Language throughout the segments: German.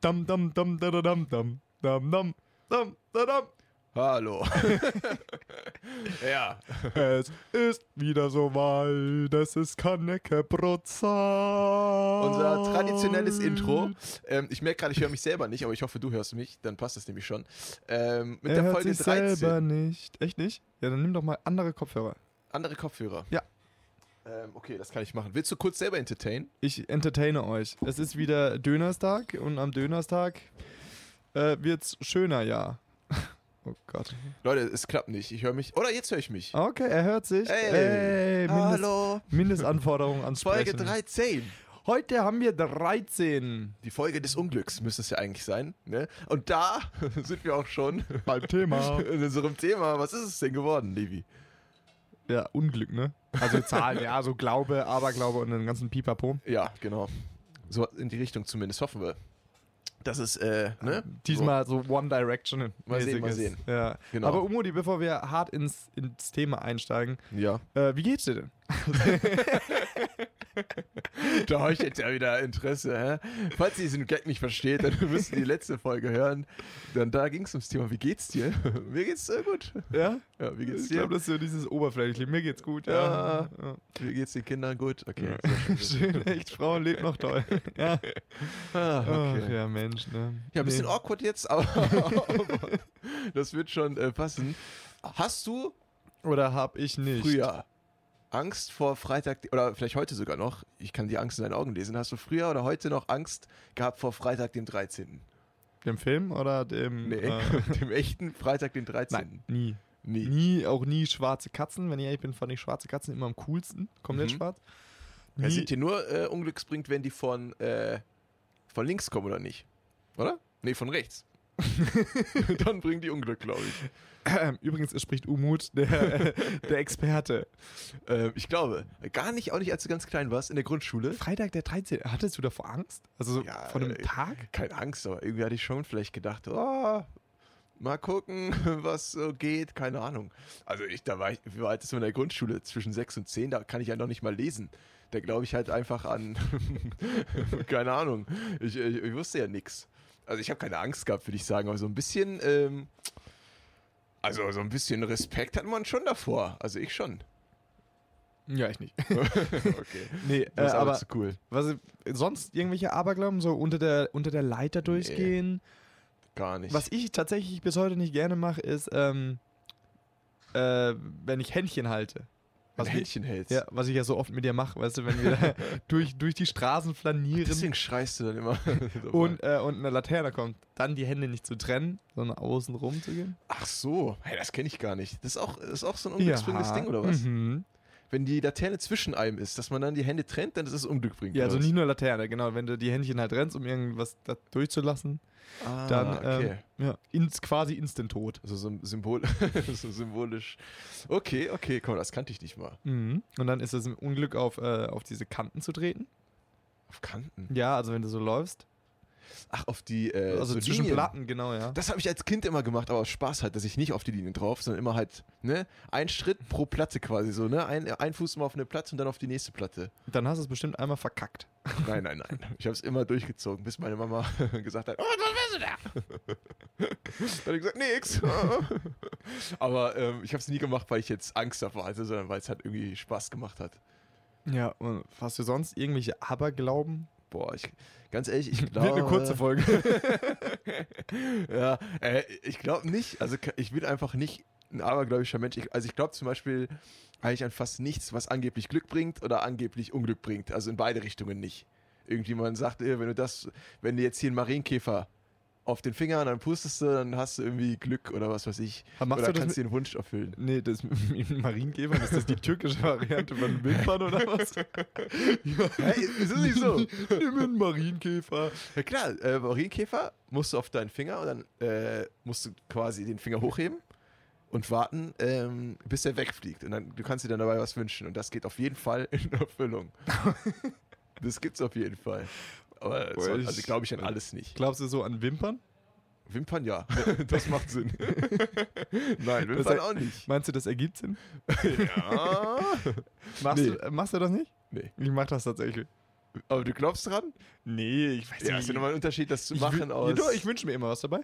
Dam, dam, dam, da, da, dam, dam, dam, dam, dam, da, dam. Hallo. ja. Es ist wieder soweit, es ist Kanecke-Brotzeit. Unser traditionelles Intro. Ähm, ich merke gerade, ich höre mich selber nicht, aber ich hoffe, du hörst mich. Dann passt das nämlich schon. Ähm, mit er der hört Folge sich 13. selber nicht. Echt nicht? Ja, dann nimm doch mal andere Kopfhörer. Andere Kopfhörer. Ja. Ähm, okay, das kann ich machen. Willst du kurz selber entertainen? Ich entertaine euch. Es ist wieder Dönerstag und am Dönerstag äh, wird's schöner, ja. Oh Gott. Leute, es klappt nicht. Ich höre mich. Oder jetzt höre ich mich. Okay, er hört sich. Hey. Ey, Mindest, Hallo. Mindestanforderungen ans Folge Sprechen. 13. Heute haben wir 13 Die Folge des Unglücks müsste es ja eigentlich sein. Ne? Und da sind wir auch schon beim Thema. in unserem Thema. Was ist es denn geworden, Levi? Ja, Unglück, ne? Also Zahlen, ja, so Glaube, Aberglaube und den ganzen Pipapo. Ja, genau. So in die Richtung zumindest, hoffen wir. Das ist, äh, ne? Diesmal so One Direction. Mal sehen, mal sehen. Ja. Genau. Aber Umodi, bevor wir hart ins, ins Thema einsteigen, So. Ja. äh, wie geht's dir denn? Da habe ich jetzt ja wieder Interesse, hä? Falls ihr diesen Gag nicht versteht, dann müsst ihr die letzte Folge hören. Dann da ging es ums Thema, wie geht's dir? Mir geht's äh, gut. Ja? Ja, wie geht's Ich dir? glaube, das ist so dieses Oberflächliche. Mir geht's gut, Ja. ja. Wie geht's den Kindern gut? Okay. ja. Schön, echt, Frauen lebt noch toll. Ja. Ah, okay. ja, Mensch, ne? Ja, ein bisschen Nee. awkward jetzt, aber, das wird schon äh, passen. Hast du Oder hab ich nicht? früher Angst vor Freitag, oder vielleicht heute sogar noch, ich kann die Angst in deinen Augen lesen, hast du früher oder heute noch Angst gehabt vor Freitag, dem 13.? Dem Film oder dem. Nee, Äh, dem echten Freitag, den 13. nein, nie. Nie. Nie, auch nie schwarze Katzen. Wenn ich ehrlich bin, fand ich schwarze Katzen immer am coolsten. Komplett Mhm. schwarz. Ja, Nie, sind dir nur äh, unglücksbringend, wenn die von, äh, von links kommen oder nicht? Oder? Nee, von rechts. Dann bringen die Unglück, glaube ich. Übrigens, es spricht Umut, der, der Experte. Ähm, ich glaube, gar nicht, auch nicht, als du ganz klein warst, in der Grundschule. Freitag der 13. Hattest du davor Angst? Also so Ja, von einem äh, Tag? Keine Angst, aber irgendwie hatte ich schon vielleicht gedacht, oh, mal gucken, was so geht, keine Ahnung. Also ich, da war ich, wie alt ist man in der Grundschule? Zwischen sechs und zehn, da kann ich ja noch nicht mal lesen. Da glaube ich halt einfach an, keine Ahnung. Ich, ich, ich wusste ja nix. Also ich habe keine Angst gehabt, würde ich sagen, aber so ein bisschen, ähm, also so ein bisschen Respekt hat man schon davor. Also ich schon. Ja, ich nicht. Okay. Nee, äh, Das ist aber zu cool. was, sonst irgendwelche Aberglauben, so unter der, unter der Leiter durchgehen? Gar nicht. Was ich tatsächlich bis heute nicht gerne mache, ist, ähm, äh, wenn ich Händchen halte. Was Händchen hältst. Ja, was ich ja so oft mit dir mache, weißt du, wenn wir durch, durch die Straßen flanieren Deswegen schreist du dann immer. und, äh, und eine Laterne kommt, dann die Hände nicht zu trennen, sondern außen rum zu gehen. Ach so, hey, das kenne ich gar nicht. Das ist auch, das ist auch so ein unglücksbringendes Ding, oder was? Mhm. Wenn die Laterne zwischen einem ist, dass man dann die Hände trennt, dann ist es unglückbringend. Ja, also was? nicht nur Laterne, genau. Wenn du die Händchen halt rennst, um irgendwas da durchzulassen, ah, dann okay. ähm, ja, ins, quasi instant tot. also so ein Symbol, so symbolisch. Okay, okay, komm, das kannte ich nicht mal. Mhm. Und dann ist es ein Unglück, auf, äh, auf diese Kanten zu treten. Auf Kanten. Ja, also wenn du so läufst. Ach, auf die äh, also so zwischen Linien. Platten, genau, ja. Das habe ich als Kind immer gemacht, aber aus Spaß halt, dass ich nicht auf die Linien drauf, sondern immer halt, ne, ein Schritt pro Platte quasi so, ne, ein, ein Fuß mal auf eine Platte und dann auf die nächste Platte. Dann hast du es bestimmt einmal verkackt. Nein, nein, nein. Ich habe es immer durchgezogen, bis meine Mama gesagt hat, oh, was willst du da? Dann habe ich gesagt, nix. Aber ähm, ich habe es nie gemacht, weil ich jetzt Angst davor hatte, sondern weil es halt irgendwie Spaß gemacht hat. Ja, und hast du sonst irgendwelche Aberglauben? Boah, ich, ganz ehrlich, ich glaube... Wird eine kurze Folge. ja, äh, ich glaube nicht. Also ich bin einfach nicht ein abergläubischer Mensch. Ich, also ich glaube zum Beispiel eigentlich an fast nichts, was angeblich Glück bringt oder angeblich Unglück bringt. Also in beide Richtungen nicht. Irgendjemand sagt, äh, wenn du das, wenn du jetzt hier einen Marienkäfer auf den Finger und dann pustest du, dann hast du irgendwie Glück oder was weiß ich. Aber machst oder du kannst dir den Wunsch erfüllen. nee, das mit Marienkäfern, ist das die türkische Variante von Wildbahn oder was? Hey, ist das nicht so? Nimm einen Marienkäfer. Ja klar, äh, Marienkäfer musst du auf deinen Finger und dann äh, musst du quasi den Finger hochheben und warten, ähm, bis er wegfliegt. Und dann du kannst dir dann dabei was wünschen. Und das geht auf jeden Fall in Erfüllung. das gibt's auf jeden Fall. Aber Boah, ich- also glaube ich an alles nicht. Glaubst du so an Wimpern? Wimpern ja, das macht Sinn. Nein, Wimpern Das- auch nicht. Meinst du, das ergibt Sinn? Ja. Machst, Nee. du, machst du das nicht? Nee. Ich mach das tatsächlich. Aber du glaubst dran? Nee, ich weiß Ja, ist ja nochmal ein Unterschied, das zu Ich machen aus. Ja, doch, ich wünsche mir immer was dabei.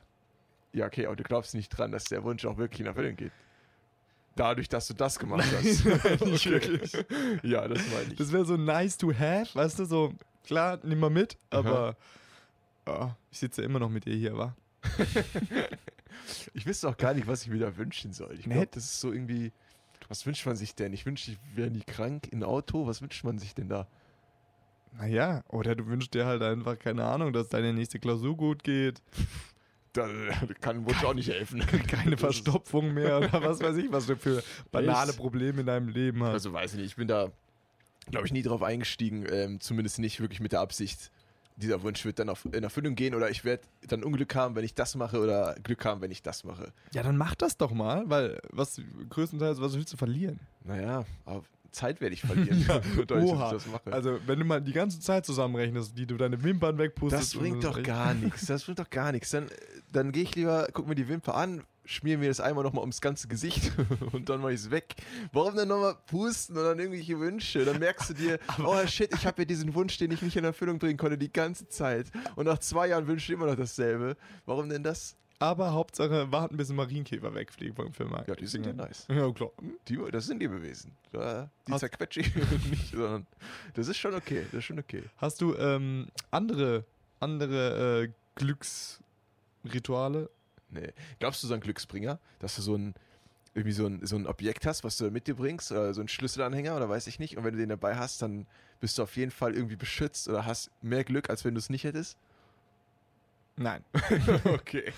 Ja, okay, aber du glaubst nicht dran, dass der Wunsch auch wirklich in Erfüllung geht. Dadurch, dass du das gemacht hast. Nicht wirklich. Ja, das meine ich. Das wäre so nice to have, weißt du, so, klar, nimm mal mit, aber ja, ich sitze immer noch mit dir hier, wa? Ich wüsste auch gar nicht, was ich mir da wünschen soll. Ich Nee. glaube, das ist so irgendwie. Was wünscht man sich denn? Ich wünsche, ich wäre nie krank in Auto. Was wünscht man sich denn da? Naja, oder du wünschst dir halt einfach, keine Ahnung, dass deine nächste Klausur gut geht, Da kann ein Wunsch auch nicht helfen. keine Verstopfung mehr oder was weiß ich, was du für banale? Probleme in deinem Leben hast. Also weiß ich nicht, ich bin da, glaube ich, nie drauf eingestiegen. Ähm, zumindest nicht wirklich mit der Absicht, dieser Wunsch wird dann auf, in Erfüllung gehen oder ich werde dann Unglück haben, wenn ich das mache oder Glück haben, wenn ich das mache. ja, dann mach das doch mal, weil was größtenteils, was willst du verlieren? Naja, aber Zeit werde ich verlieren, Ja, dadurch, dass ich das mache. Also, wenn du mal die ganze Zeit zusammenrechnest, die du deine Wimpern wegpustest. das bringt doch gar nichts. Das bringt doch gar nichts. Dann, dann gehe ich lieber, guck mir die Wimper an, schmier mir das einmal nochmal ums ganze Gesicht und dann mach ich es weg. Warum dann nochmal pusten und dann irgendwelche Wünsche? Dann merkst du dir, oh shit, ich habe ja diesen Wunsch, den ich nicht in Erfüllung bringen konnte, die ganze Zeit. Und nach zwei Jahren wünsche ich immer noch dasselbe. Warum denn das? Aber Hauptsache, warten, bis ein Marienkäfer wegfliegt vom Filmmarkt. Ja, die sind ja nice. Ja, klar. Hm? Die, das sind Lebewesen. Die zerquetsche ich nicht, sondern das ist schon okay. Das ist schon okay. Hast du ähm, andere, andere äh, Glücksrituale? Nee. Glaubst du so ein Glücksbringer, dass du so ein irgendwie so ein, so ein Objekt hast, was du mit dir bringst, oder so ein Schlüsselanhänger oder weiß ich nicht, und wenn du den dabei hast, dann bist du auf jeden Fall irgendwie beschützt oder hast mehr Glück, als wenn du es nicht hättest? Nein. okay.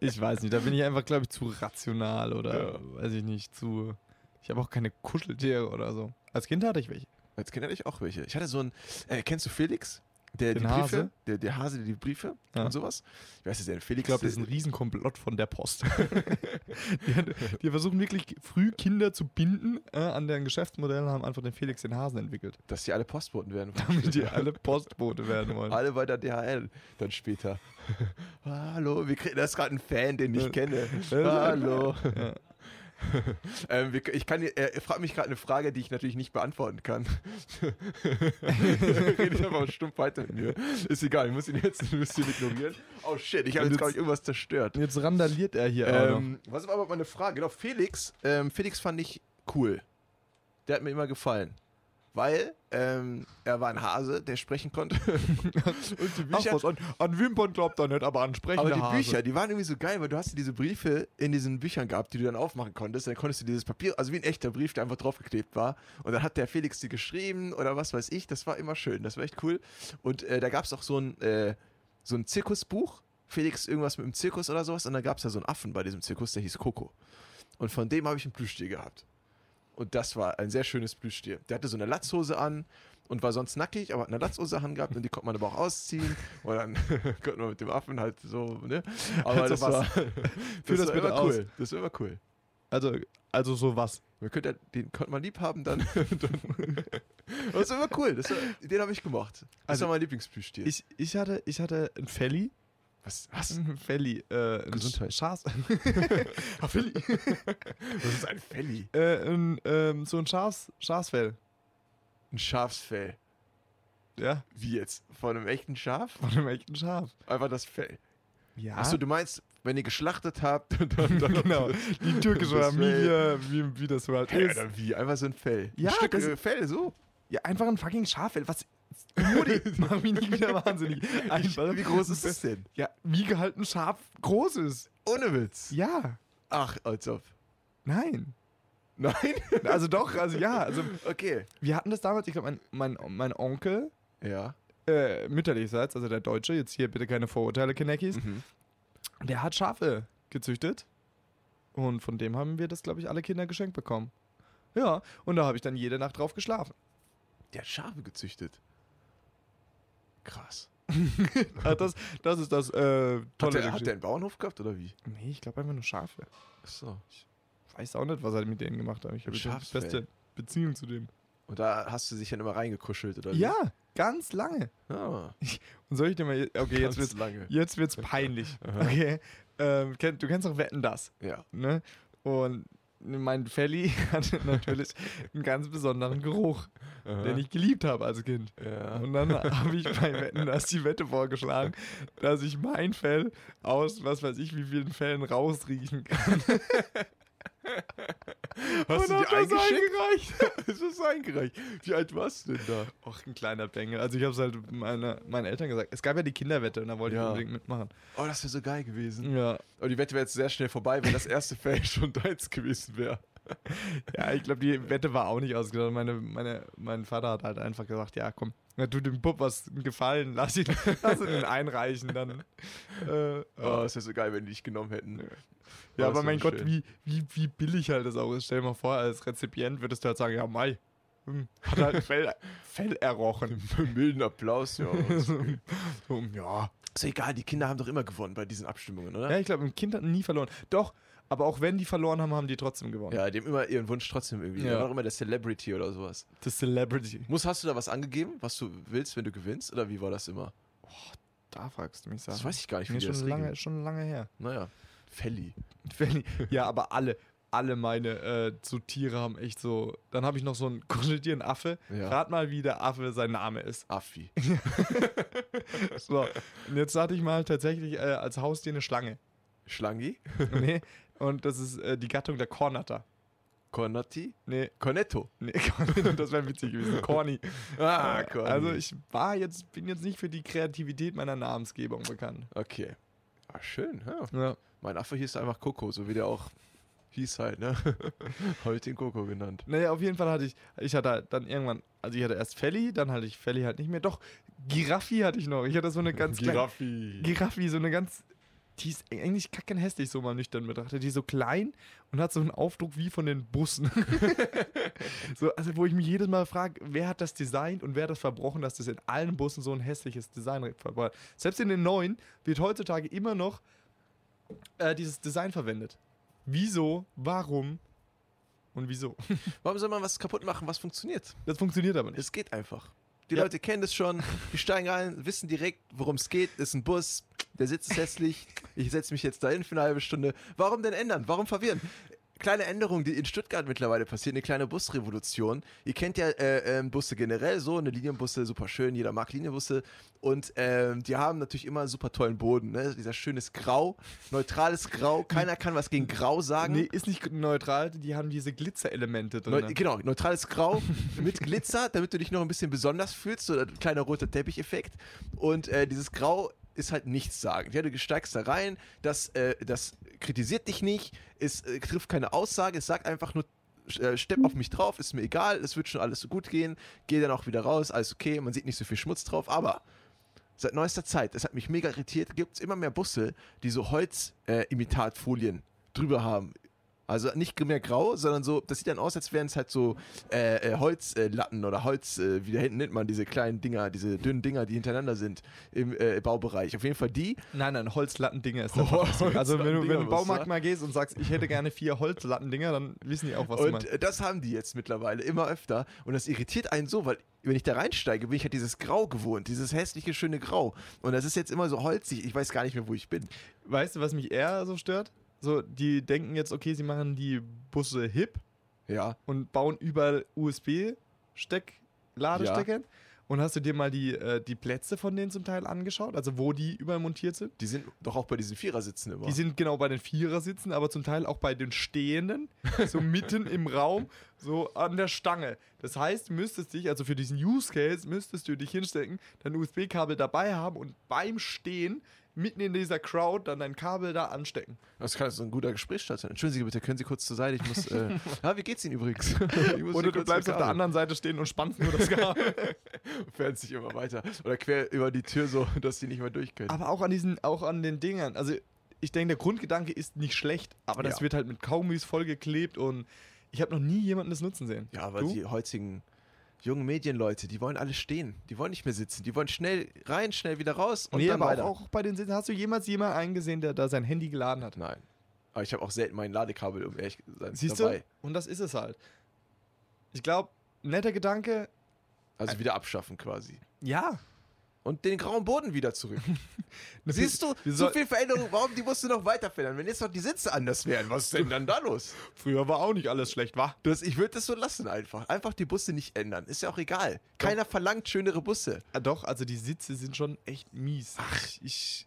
Ich weiß nicht, da bin ich einfach, glaube ich, zu rational oder Ja. weiß ich nicht, zu. Ich habe auch keine Kuscheltiere oder so. Als Kind hatte ich welche. Als Kind hatte ich auch welche. Ich hatte so ein, äh, kennst du Felix? Der Den die Briefe, Hase? Der, der Hase, der die Briefe Ja. und sowas. Ich weiß nicht, der Felix. Ich glaube, das ist ein Riesenkomplott von der Post. die, hat- die versuchen wirklich früh Kinder zu binden äh, an deren Geschäftsmodellen, haben einfach den Felix den Hasen entwickelt. dass die alle Postboten werden. Damit die alle Postbote werden wollen. Alle bei der DHL dann später. Hallo, wir kriegen, das ist gerade ein Fan, den ich kenne. Hallo. Ja. ähm, ich kann, er, er fragt mich gerade eine Frage, die ich natürlich nicht beantworten kann. Redet einfach stumpf weiter mit mir. Ist egal, ich muss ihn jetzt ein bisschen ignorieren. Oh shit, ich habe jetzt, glaube ich, irgendwas zerstört. Und jetzt randaliert er hier. Ähm, was war aber meine Frage? Genau, Felix. Ähm, Felix fand ich cool. Der hat mir immer gefallen. Weil ähm, er war ein Hase, der sprechen konnte. und die Ach, Bücher, was, an, an Wimpern glaubt er nicht, aber ansprechende aber die Hase. Bücher, die waren irgendwie so geil, weil du hast diese Briefe in diesen Büchern gehabt, die du dann aufmachen konntest. Dann konntest du dieses Papier, also wie ein echter Brief, der einfach draufgeklebt war. Und dann hat der Felix die geschrieben oder was weiß ich. Das war immer schön. Das war echt cool. Und äh, da gab es auch so ein, äh, so ein Zirkusbuch. Felix irgendwas mit dem Zirkus oder sowas. Und dann gab es da so einen Affen bei diesem Zirkus, der hieß Coco. Und von dem habe ich ein Plüschtier gehabt. Und das war ein sehr schönes Plüschtier. Der hatte so eine Latzhose an und war sonst nackig, aber hat eine Latzhose angehabt und die konnte man aber auch ausziehen. Und dann konnte man mit dem Affen halt so, ne? Aber Also das was? war, das das war immer aus. cool. Das war immer cool. Also, also so was. Man könnte, den konnte man lieb haben, dann. dann das war immer cool. War, den habe ich gemacht. Das Also, war mein Lieblingsplüschtier. Ich, ich, hatte, ich hatte ein Felli. Was? Was? Ein Felli. Äh, ein Gesundheit. Schafs. ah, Felli. Das ist ein Felli. äh, ein, ähm, so ein Schafs, Schafsfell. Ein Schafsfell. Ja, Wie jetzt? Von einem echten Schaf? von einem echten Schaf. Einfach das Fell. Ja. Achso, du meinst, wenn ihr geschlachtet habt, dann. dann genau. Die türkische Familie, wie, wie das so halt Hä, ist. oder wie? Einfach so ein Fell. Ja, ein Stück das- äh, Fell, so. Ja, einfach ein fucking Schaffell. Was? Rudi, mach mich nicht wieder wahnsinnig. Einfach, Wie groß ist das denn? Ja, wie gehalten Schaf groß ist. Ohne Witz. Ja. Ach, als ob. Nein. Nein? Also doch, also ja. Also Okay. wir hatten das damals, ich glaube, mein, mein, mein Onkel, Ja. äh, mütterlichseits, also der Deutsche, jetzt hier bitte keine Vorurteile, Kenneckis, Mhm. der hat Schafe gezüchtet. Und von dem haben wir das, glaube ich, alle Kinder geschenkt bekommen. Ja, und da habe ich dann jede Nacht drauf geschlafen. Der hat Schafe gezüchtet. Krass. Ah, das, das ist das äh, Hat tolle der, hat der einen Bauernhof gehabt oder wie? Nee, ich glaube einfach nur Schafe. Achso. Weiß auch nicht, was er mit denen gemacht hat. Ich habe die beste Beziehung zu dem. Und da hast du dich dann immer reingekuschelt oder wie? Ja, ganz lange. Ah, Und soll ich dir mal. Okay, jetzt wird's, lange. jetzt wird's peinlich. Okay. Ähm, du kennst doch Wetten das, Ja. ne? Und mein Felly hatte natürlich einen ganz besonderen Geruch, Aha. den ich geliebt habe als Kind. Ja. Und dann habe ich bei Wetten, dass die Wette vorgeschlagen, dass ich mein Fell aus was weiß ich wie vielen Fällen rausriechen kann. Hast Und du die eingeschickt? eingereicht? Ist das eingereicht? Wie alt warst du denn da? Och, ein kleiner Bengel. Also ich habe es halt meine, meinen Eltern gesagt. Es gab ja die Kinderwette und da wollte Ja. ich unbedingt mitmachen. Oh, das wäre so geil gewesen. Ja, Aber die Wette wäre jetzt sehr schnell vorbei, wenn das erste Feld schon deins gewesen wäre. ja ich glaube, die Wette war auch nicht ausgedacht. Meine, meine, mein Vater hat halt einfach gesagt, ja komm, na, tut dem Bub was gefallen, lass ihn, lass ihn einreichen. Dann, äh, Oh, das wäre so geil, wenn die dich genommen hätten. Ja, Oh, aber das mein Gott, wie, wie, wie billig halt das auch ist. Stell dir mal vor, als Rezipient würdest du halt sagen, ja, Mai, hm, hat halt Fell, Fell errochen. Milden Applaus, ja. so, ja. Ist ja egal, die Kinder haben doch immer gewonnen bei diesen Abstimmungen, oder? ja, ich glaube, ein Kind hat nie verloren. Doch, aber auch wenn die verloren haben, haben die trotzdem gewonnen. Ja, die haben immer ihren Wunsch trotzdem irgendwie. Ja. Ja. auch immer der Celebrity oder sowas. The Celebrity. Muss, hast du da was angegeben, was du willst, wenn du gewinnst? Oder wie war das immer? Da fragst du mich, Sachen. Das weiß ich gar nicht, wie Nee, schon, das lange, regeln. schon lange her. Naja, Felly. Wenn- ja, aber alle, alle meine äh, so Tiere haben echt so. Dann habe ich noch so einen Affe. Ja. Rat mal, wie der Affe sein Name ist. Affi. So. Und jetzt hatte ich mal tatsächlich äh, als Haustier eine Schlange. Schlangi. nee. Und das ist äh, die Gattung der Kornatter. Cornati. Nee, Cornetto. nee, das wäre witzig gewesen. Corny. Ah, Corny. Also ich war jetzt, bin jetzt nicht für die Kreativität meiner Namensgebung bekannt. Okay. Ah, schön. Ja. Ja. Mein Affe hieß einfach Coco, so wie der auch hieß halt, ne? Heute den Coco genannt. Naja, auf jeden Fall hatte ich, ich hatte halt dann irgendwann, also ich hatte erst Felly, dann hatte ich Felly halt nicht mehr. Doch, Giraffi hatte ich noch. Ich hatte so eine ganz kleine, Giraffi. Giraffi, so eine ganz, die ist eigentlich kacken hässlich, so mal nüchtern betrachtet. Die ist so klein und hat so einen Aufdruck wie von den Bussen. so, also wo ich mich jedes Mal frage, wer hat das designt und wer hat das verbrochen, dass das in allen Bussen so ein hässliches Design verbreitet. Selbst in den neuen wird heutzutage immer noch äh, dieses Design verwendet. Wieso, warum und wieso? Warum soll man was kaputt machen, was funktioniert? Das funktioniert aber nicht. Es geht einfach. Die Ja. Leute kennen es schon, die steigen ein, wissen direkt, worum es geht. Ist ein Bus, der Sitz ist hässlich. Ich setze mich jetzt dahin für eine halbe Stunde. Warum denn ändern? Warum verwirren? Kleine Änderung, die in Stuttgart mittlerweile passiert, eine kleine Busrevolution. Ihr kennt ja äh, ähm, Busse generell so, eine Linienbusse, super schön, jeder mag Linienbusse. Und ähm, die haben natürlich immer einen super tollen Boden. Ne? Dieser schönes Grau, neutrales Grau. Keiner kann was gegen Grau sagen. Nee, ist nicht neutral, die haben diese Glitzerelemente drin. Neu, genau, neutrales Grau mit Glitzer, damit du dich noch ein bisschen besonders fühlst, so ein kleiner roter Teppicheffekt. Und äh, dieses Grau ist halt nichts sagen. Ja, du steigst da rein, das, äh, das kritisiert dich nicht, es äh, trifft keine Aussage, es sagt einfach nur, äh, stepp auf mich drauf, ist mir egal, es wird schon alles so gut gehen, geh dann auch wieder raus, alles okay, man sieht nicht so viel Schmutz drauf, aber seit neuester Zeit, das hat mich mega irritiert, gibt es immer mehr Busse, die so Holz-Imitatfolien drüber haben. Also nicht mehr grau, sondern so, das sieht dann aus, als wären es halt so äh, äh, Holzlatten oder Holz, äh, wie da hinten nennt man diese kleinen Dinger, diese dünnen Dinger, die hintereinander sind im äh, Baubereich. Auf jeden Fall die. Nein, nein, Holzlattendinger ist das. Also wenn du, wenn du Baumarkt mal gehst und sagst, ich hätte gerne vier Holzlattendinger, dann wissen die auch, was du Und meinst. äh, das haben die jetzt mittlerweile immer öfter. Und das irritiert einen so, weil wenn ich da reinsteige, bin ich halt dieses Grau gewohnt, dieses hässliche, schöne Grau. Und das ist jetzt immer so holzig, ich weiß gar nicht mehr, wo ich bin. Weißt du, was mich eher so stört? So, die denken jetzt, okay, sie machen die Busse hip Ja. und bauen überall USB-Steck-Ladestecker. Und hast du dir mal die, äh, die Plätze von denen zum Teil angeschaut? Also wo die überall montiert sind? Die sind doch auch bei diesen Vierersitzen immer. Die sind genau bei den Vierersitzen, aber zum Teil auch bei den Stehenden, so mitten im Raum, so an der Stange. Das heißt, du müsstest dich, also für diesen Use Case, müsstest du dich hinstecken, dein USB-Kabel dabei haben und beim Stehen mitten in dieser Crowd dann dein Kabel da anstecken. das kann so ein guter Gesprächsstart sein. Entschuldigen Sie bitte, können Sie kurz zur Seite? Ich muss. Äh, ja, wie geht's Ihnen übrigens? Oder du bleibst auf der anderen Seite stehen und spannst nur das Kabel. Fährt sich immer weiter. Oder quer über die Tür so, dass die nicht mehr durch können. aber auch an diesen, auch an den Dingern. Also ich denke, der Grundgedanke ist nicht schlecht, aber das Ja. wird halt mit Kaugummis vollgeklebt und ich habe noch nie jemanden das nutzen sehen. Ja, aber Du? die heutigen jungen Medienleute, die wollen alle stehen. Die wollen nicht mehr sitzen. Die wollen schnell rein, schnell wieder raus und nee, dann aber weiter. auch, auch bei den Sitzen. Hast du jemals jemanden eingesehen, der da sein Handy geladen hat? Nein. Aber ich habe auch selten mein Ladekabel, um ehrlich zu sein, Siehst dabei. du? Und das ist es halt. Ich glaube, netter Gedanke, Also wieder abschaffen quasi. ja. Und den grauen Boden wieder zurück. Siehst du, so viel Veränderung, warum die musst du noch weiter verändern? Wenn jetzt noch die Sitze anders wären, was ist denn dann da los? Früher war auch nicht alles schlecht, wa? Das, ich würde das so lassen einfach. Einfach die Busse nicht ändern. Ist ja auch egal. Keiner verlangt schönere Busse. Ah, doch, also die Sitze sind schon echt mies. Ach, ich,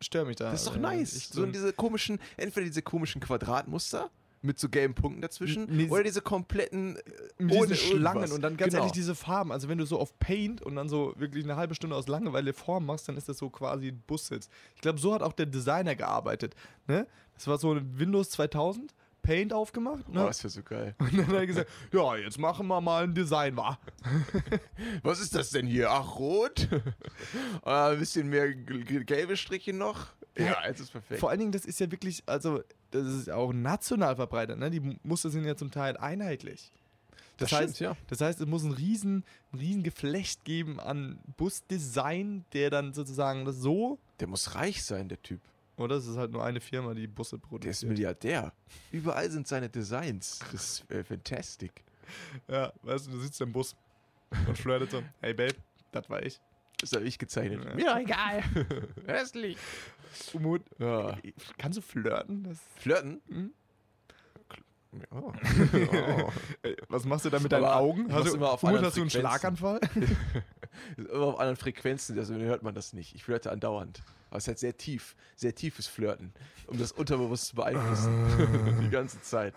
störe mich da. Das ist doch nice. So in diese komischen, entweder diese komischen Quadratmuster mit so gelben Punkten dazwischen Nee, oder diese kompletten äh, mit ohne Schlangen irgendwas. und dann ganz genau. ehrlich diese Farben. Also wenn du so auf Paint und dann so wirklich eine halbe Stunde aus Langeweile Form machst, dann ist das so quasi ein Bussitz. Ich glaube, so hat auch der Designer gearbeitet. Ne? Das war so ein Windows 2000, Paint aufgemacht. Oh, Ne? das wäre so geil. Und dann hat er gesagt, ja, jetzt machen wir mal ein Design, wa? Was ist das denn hier? Ach, rot? ah, ein bisschen mehr gelbe Striche noch? Ja, jetzt ist perfekt. Vor allen Dingen, das ist ja wirklich, also das ist auch national verbreitet. Ne? Die Muster sind ja zum Teil einheitlich. Das, Das heißt, stimmt, ja. das heißt, es muss ein riesen, ein riesen Geflecht geben an Busdesign, der dann sozusagen das so, Der muss reich sein, der Typ. oder? Es ist halt nur eine Firma, die Busse Der ist produziert. Milliardär. Überall sind seine Designs. Das ist äh, fantastic. Ja, weißt du, du sitzt im Bus und flirtet so, hey Babe, das war ich. Das habe ich gezeichnet. Ja. Mir doch egal. Hässlich. Umut, Ja. kannst du flirten? Das, Flirten? hm? Ja. Oh. Was machst du da mit deinen Aber Augen? Hast du, immer auf Umut, anderen hast du einen Frequenzen. Schlaganfall? Immer auf anderen Frequenzen, also dann hört man das nicht. Ich flirte andauernd. Aber es ist halt sehr tief, sehr tiefes Flirten, um das Unterbewusst zu beeinflussen. Die ganze Zeit.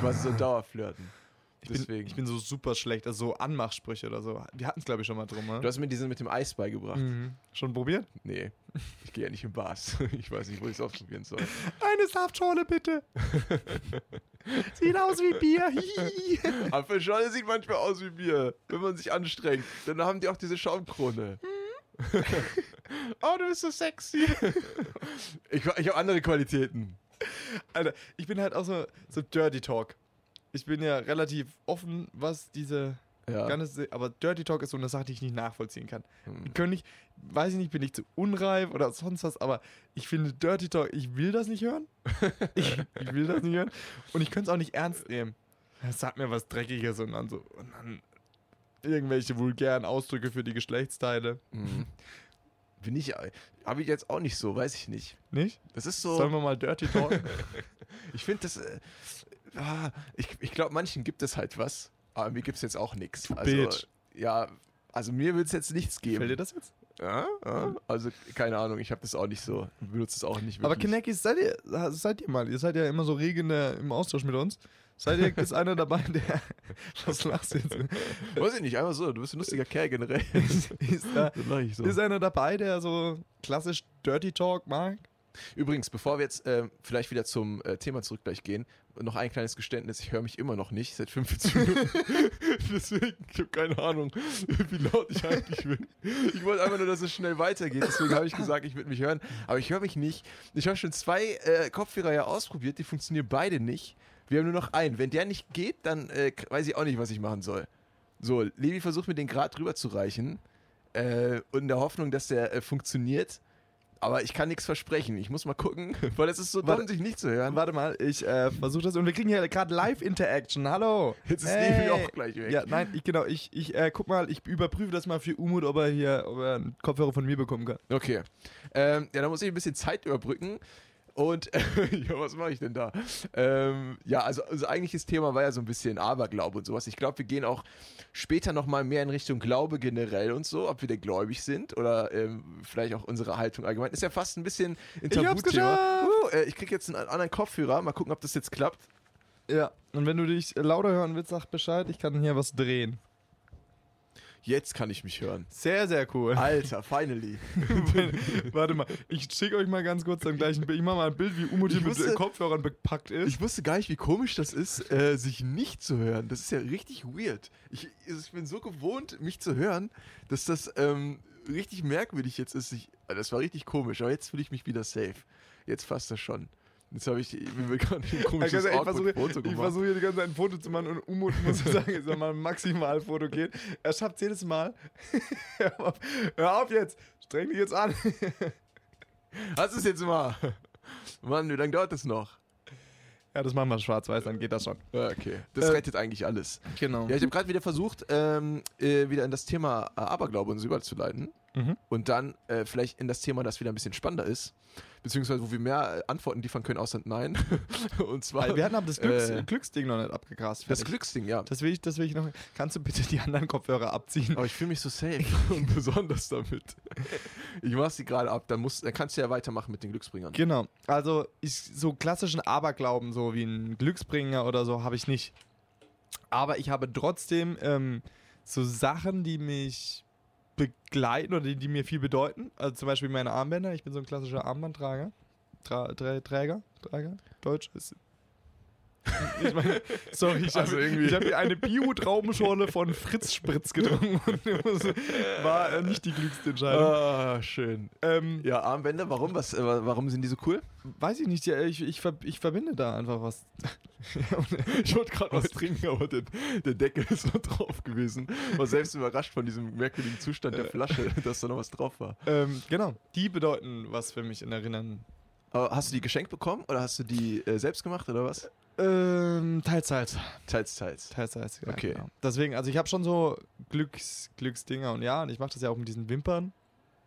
Quasi so ein Dauerflirten. Ich bin, Deswegen. ich bin so super schlecht, also so Anmachsprüche oder so. Wir hatten es, glaube ich, schon mal drum, ne? du hast mir diesen mit dem Eis beigebracht. Mhm. Schon probiert? Nee, ich gehe ja nicht in Bars. Ich weiß nicht, wo ich es ausprobieren soll. Eine Saftschorle bitte. Sieht aus wie Bier. Apfelschorle sieht manchmal aus wie Bier, wenn man sich anstrengt. Dann haben die auch diese Schaumkrone. oh, du bist so sexy. ich ich habe andere Qualitäten. Alter, ich bin halt auch so, so Dirty Talk. Ich bin ja relativ offen, was diese Ja. ganze, aber Dirty Talk ist so eine Sache, die ich nicht nachvollziehen kann. Hm. Können ich, weiß ich nicht, bin ich zu unreif oder sonst was, aber ich finde Dirty Talk, ich will das nicht hören. ich, ich will das nicht hören. Und ich könnte es auch nicht ernst nehmen. Sag mir was Dreckiges und dann so, und dann irgendwelche vulgären Ausdrücke für die Geschlechtsteile. Mhm. Bin ich, habe ich jetzt auch nicht so, weiß ich nicht. Nicht? Das ist so. Sollen wir mal Dirty Talk? Ich finde das. Äh, ah, ich ich glaube, manchen gibt es halt was, aber mir gibt es jetzt auch nichts. Also, bitch. ja, also mir wird es jetzt nichts geben. Fällt dir das jetzt? Ja, ja, also keine Ahnung, ich habe das auch nicht so, benutze es auch nicht Aber wirklich. Kinekis, seid ihr, seid ihr mal, ihr seid ja immer so rege in der- im Austausch mit uns. Seid ihr, ist einer dabei, der, was lachst du jetzt? Weiß ich nicht, einfach so, du bist ein lustiger Kerl generell. ist, da, lach ich so. ist einer dabei, der so klassisch Dirty Talk mag? Übrigens, bevor wir jetzt ähm, vielleicht wieder zum äh, Thema zurück gleich gehen, noch ein kleines Geständnis, ich höre mich immer noch nicht seit 45 Minuten. deswegen, ich habe keine Ahnung, wie laut ich eigentlich bin. Ich wollte einfach nur, dass es schnell weitergeht, deswegen habe ich gesagt, ich würde mich hören. Aber ich höre mich nicht. Ich habe schon zwei äh, Kopfhörer ja ausprobiert, die funktionieren beide nicht. Wir haben nur noch einen. Wenn der nicht geht, dann äh, weiß ich auch nicht, was ich machen soll. So, Levi versucht mir den Grad drüber zu reichen. Äh, und in der Hoffnung, dass der äh, funktioniert. Aber ich kann nichts versprechen. Ich muss mal gucken, weil es ist so Warte. dumm, sich nicht zu hören. Warte mal, ich äh, versuche das und wir kriegen hier gerade Live-Interaction. Hallo. Jetzt ist Hey. Levi auch gleich weg. Ja, nein, ich, genau, ich, ich äh, guck mal, ich überprüfe das mal für Umut, ob er hier, ob er einen Kopfhörer von mir bekommen kann. Okay. Ähm, ja, da muss ich ein bisschen Zeit überbrücken. Und äh, ja, was mache ich denn da? Ähm, ja, also unser eigentliches Thema war ja so ein bisschen Aberglaube und sowas. Ich glaube, wir gehen auch später nochmal mehr in Richtung Glaube generell und so, ob wir denn gläubig sind oder ähm, vielleicht auch unsere Haltung allgemein. Ist ja fast ein bisschen ein Ich Tabuthema. geschafft! Uh, äh, ich krieg jetzt einen anderen Kopfhörer. Mal gucken, ob das jetzt klappt. Ja, und wenn du dich lauter hören willst, sag Bescheid, ich kann hier was drehen. Jetzt kann ich mich hören. Sehr, sehr cool. Alter, finally. Warte mal, ich schicke euch mal ganz kurz dann gleich ein Bild. Ich mache mal ein Bild, wie Umut hier Ich mit wusste- Kopfhörern bepackt ist. Ich wusste gar nicht, wie komisch das ist, äh, sich nicht zu hören. Das ist ja richtig weird. Ich, ich bin so gewohnt, mich zu hören, dass das ähm, richtig merkwürdig jetzt ist. Ich, das war richtig komisch, aber jetzt fühle ich mich wieder safe. Jetzt passt das schon. Jetzt habe ich mir gerade ein komisches ich versuche Foto ich gemacht. versuche hier die ganze Zeit ein Foto zu machen und Umut muss ich sagen, ist mal ein Maximalfoto geht. Er schafft jedes Mal. hör, auf, hör auf jetzt, streng dich jetzt an. Hast du es jetzt mal? Mann, wie lange dauert das noch? Ja, das machen wir schwarz-weiß, dann geht das schon. Okay. Das Äh, rettet eigentlich alles. Genau. Ja, ich habe gerade wieder versucht, ähm, äh, wieder in das Thema äh, Aberglaube uns überzuleiten. Mhm. und dann äh, vielleicht in das Thema, das wieder ein bisschen spannender ist, beziehungsweise wo wir mehr äh, Antworten liefern können, außer Nein. und zwar Weil wir hatten aber das Glücks äh, Glücksding noch nicht abgegrast. das. Glücksding, ja. Das will, ich, das will ich noch. Kannst du bitte die anderen Kopfhörer abziehen? Aber ich fühle mich so safe und besonders damit. Ich mach sie gerade ab, dann, musst, dann kannst du ja weitermachen mit den Glücksbringern. Genau. Also ich, so klassischen Aberglauben, so wie ein Glücksbringer oder so, habe ich nicht. Aber ich habe trotzdem ähm, so Sachen, die mich begleiten oder die, die mir viel bedeuten. Also zum Beispiel meine Armbänder. Ich bin so ein klassischer Armbandträger. Tra Trä Träger? Träger? Deutsch ist. Ich meine, sorry, ich Also habe irgendwie- ich hab hier eine Bio-Traubenschorle von Fritz Spritz getrunken und war äh, nicht die klügste Entscheidung. Ah, schön. Ähm, Ja, Armbänder, warum? Was, äh, warum sind die so cool? Weiß ich nicht, ja, ich, ich, ver, ich verbinde da einfach was. Ich wollte gerade was trinken, aber der, der Deckel ist noch drauf gewesen. War selbst überrascht von diesem merkwürdigen Zustand der Flasche, dass da noch was drauf war. ähm, genau, die bedeuten was für mich in Erinnern. Aber hast du die geschenkt bekommen oder hast du die äh, selbst gemacht oder was? Ähm, teils, teils. Teils, teils. Teils, teils, ja, Okay. Genau. Deswegen, also ich habe schon so Glücks, Glücksdinger und ja, und ich mache das ja auch mit diesen Wimpern.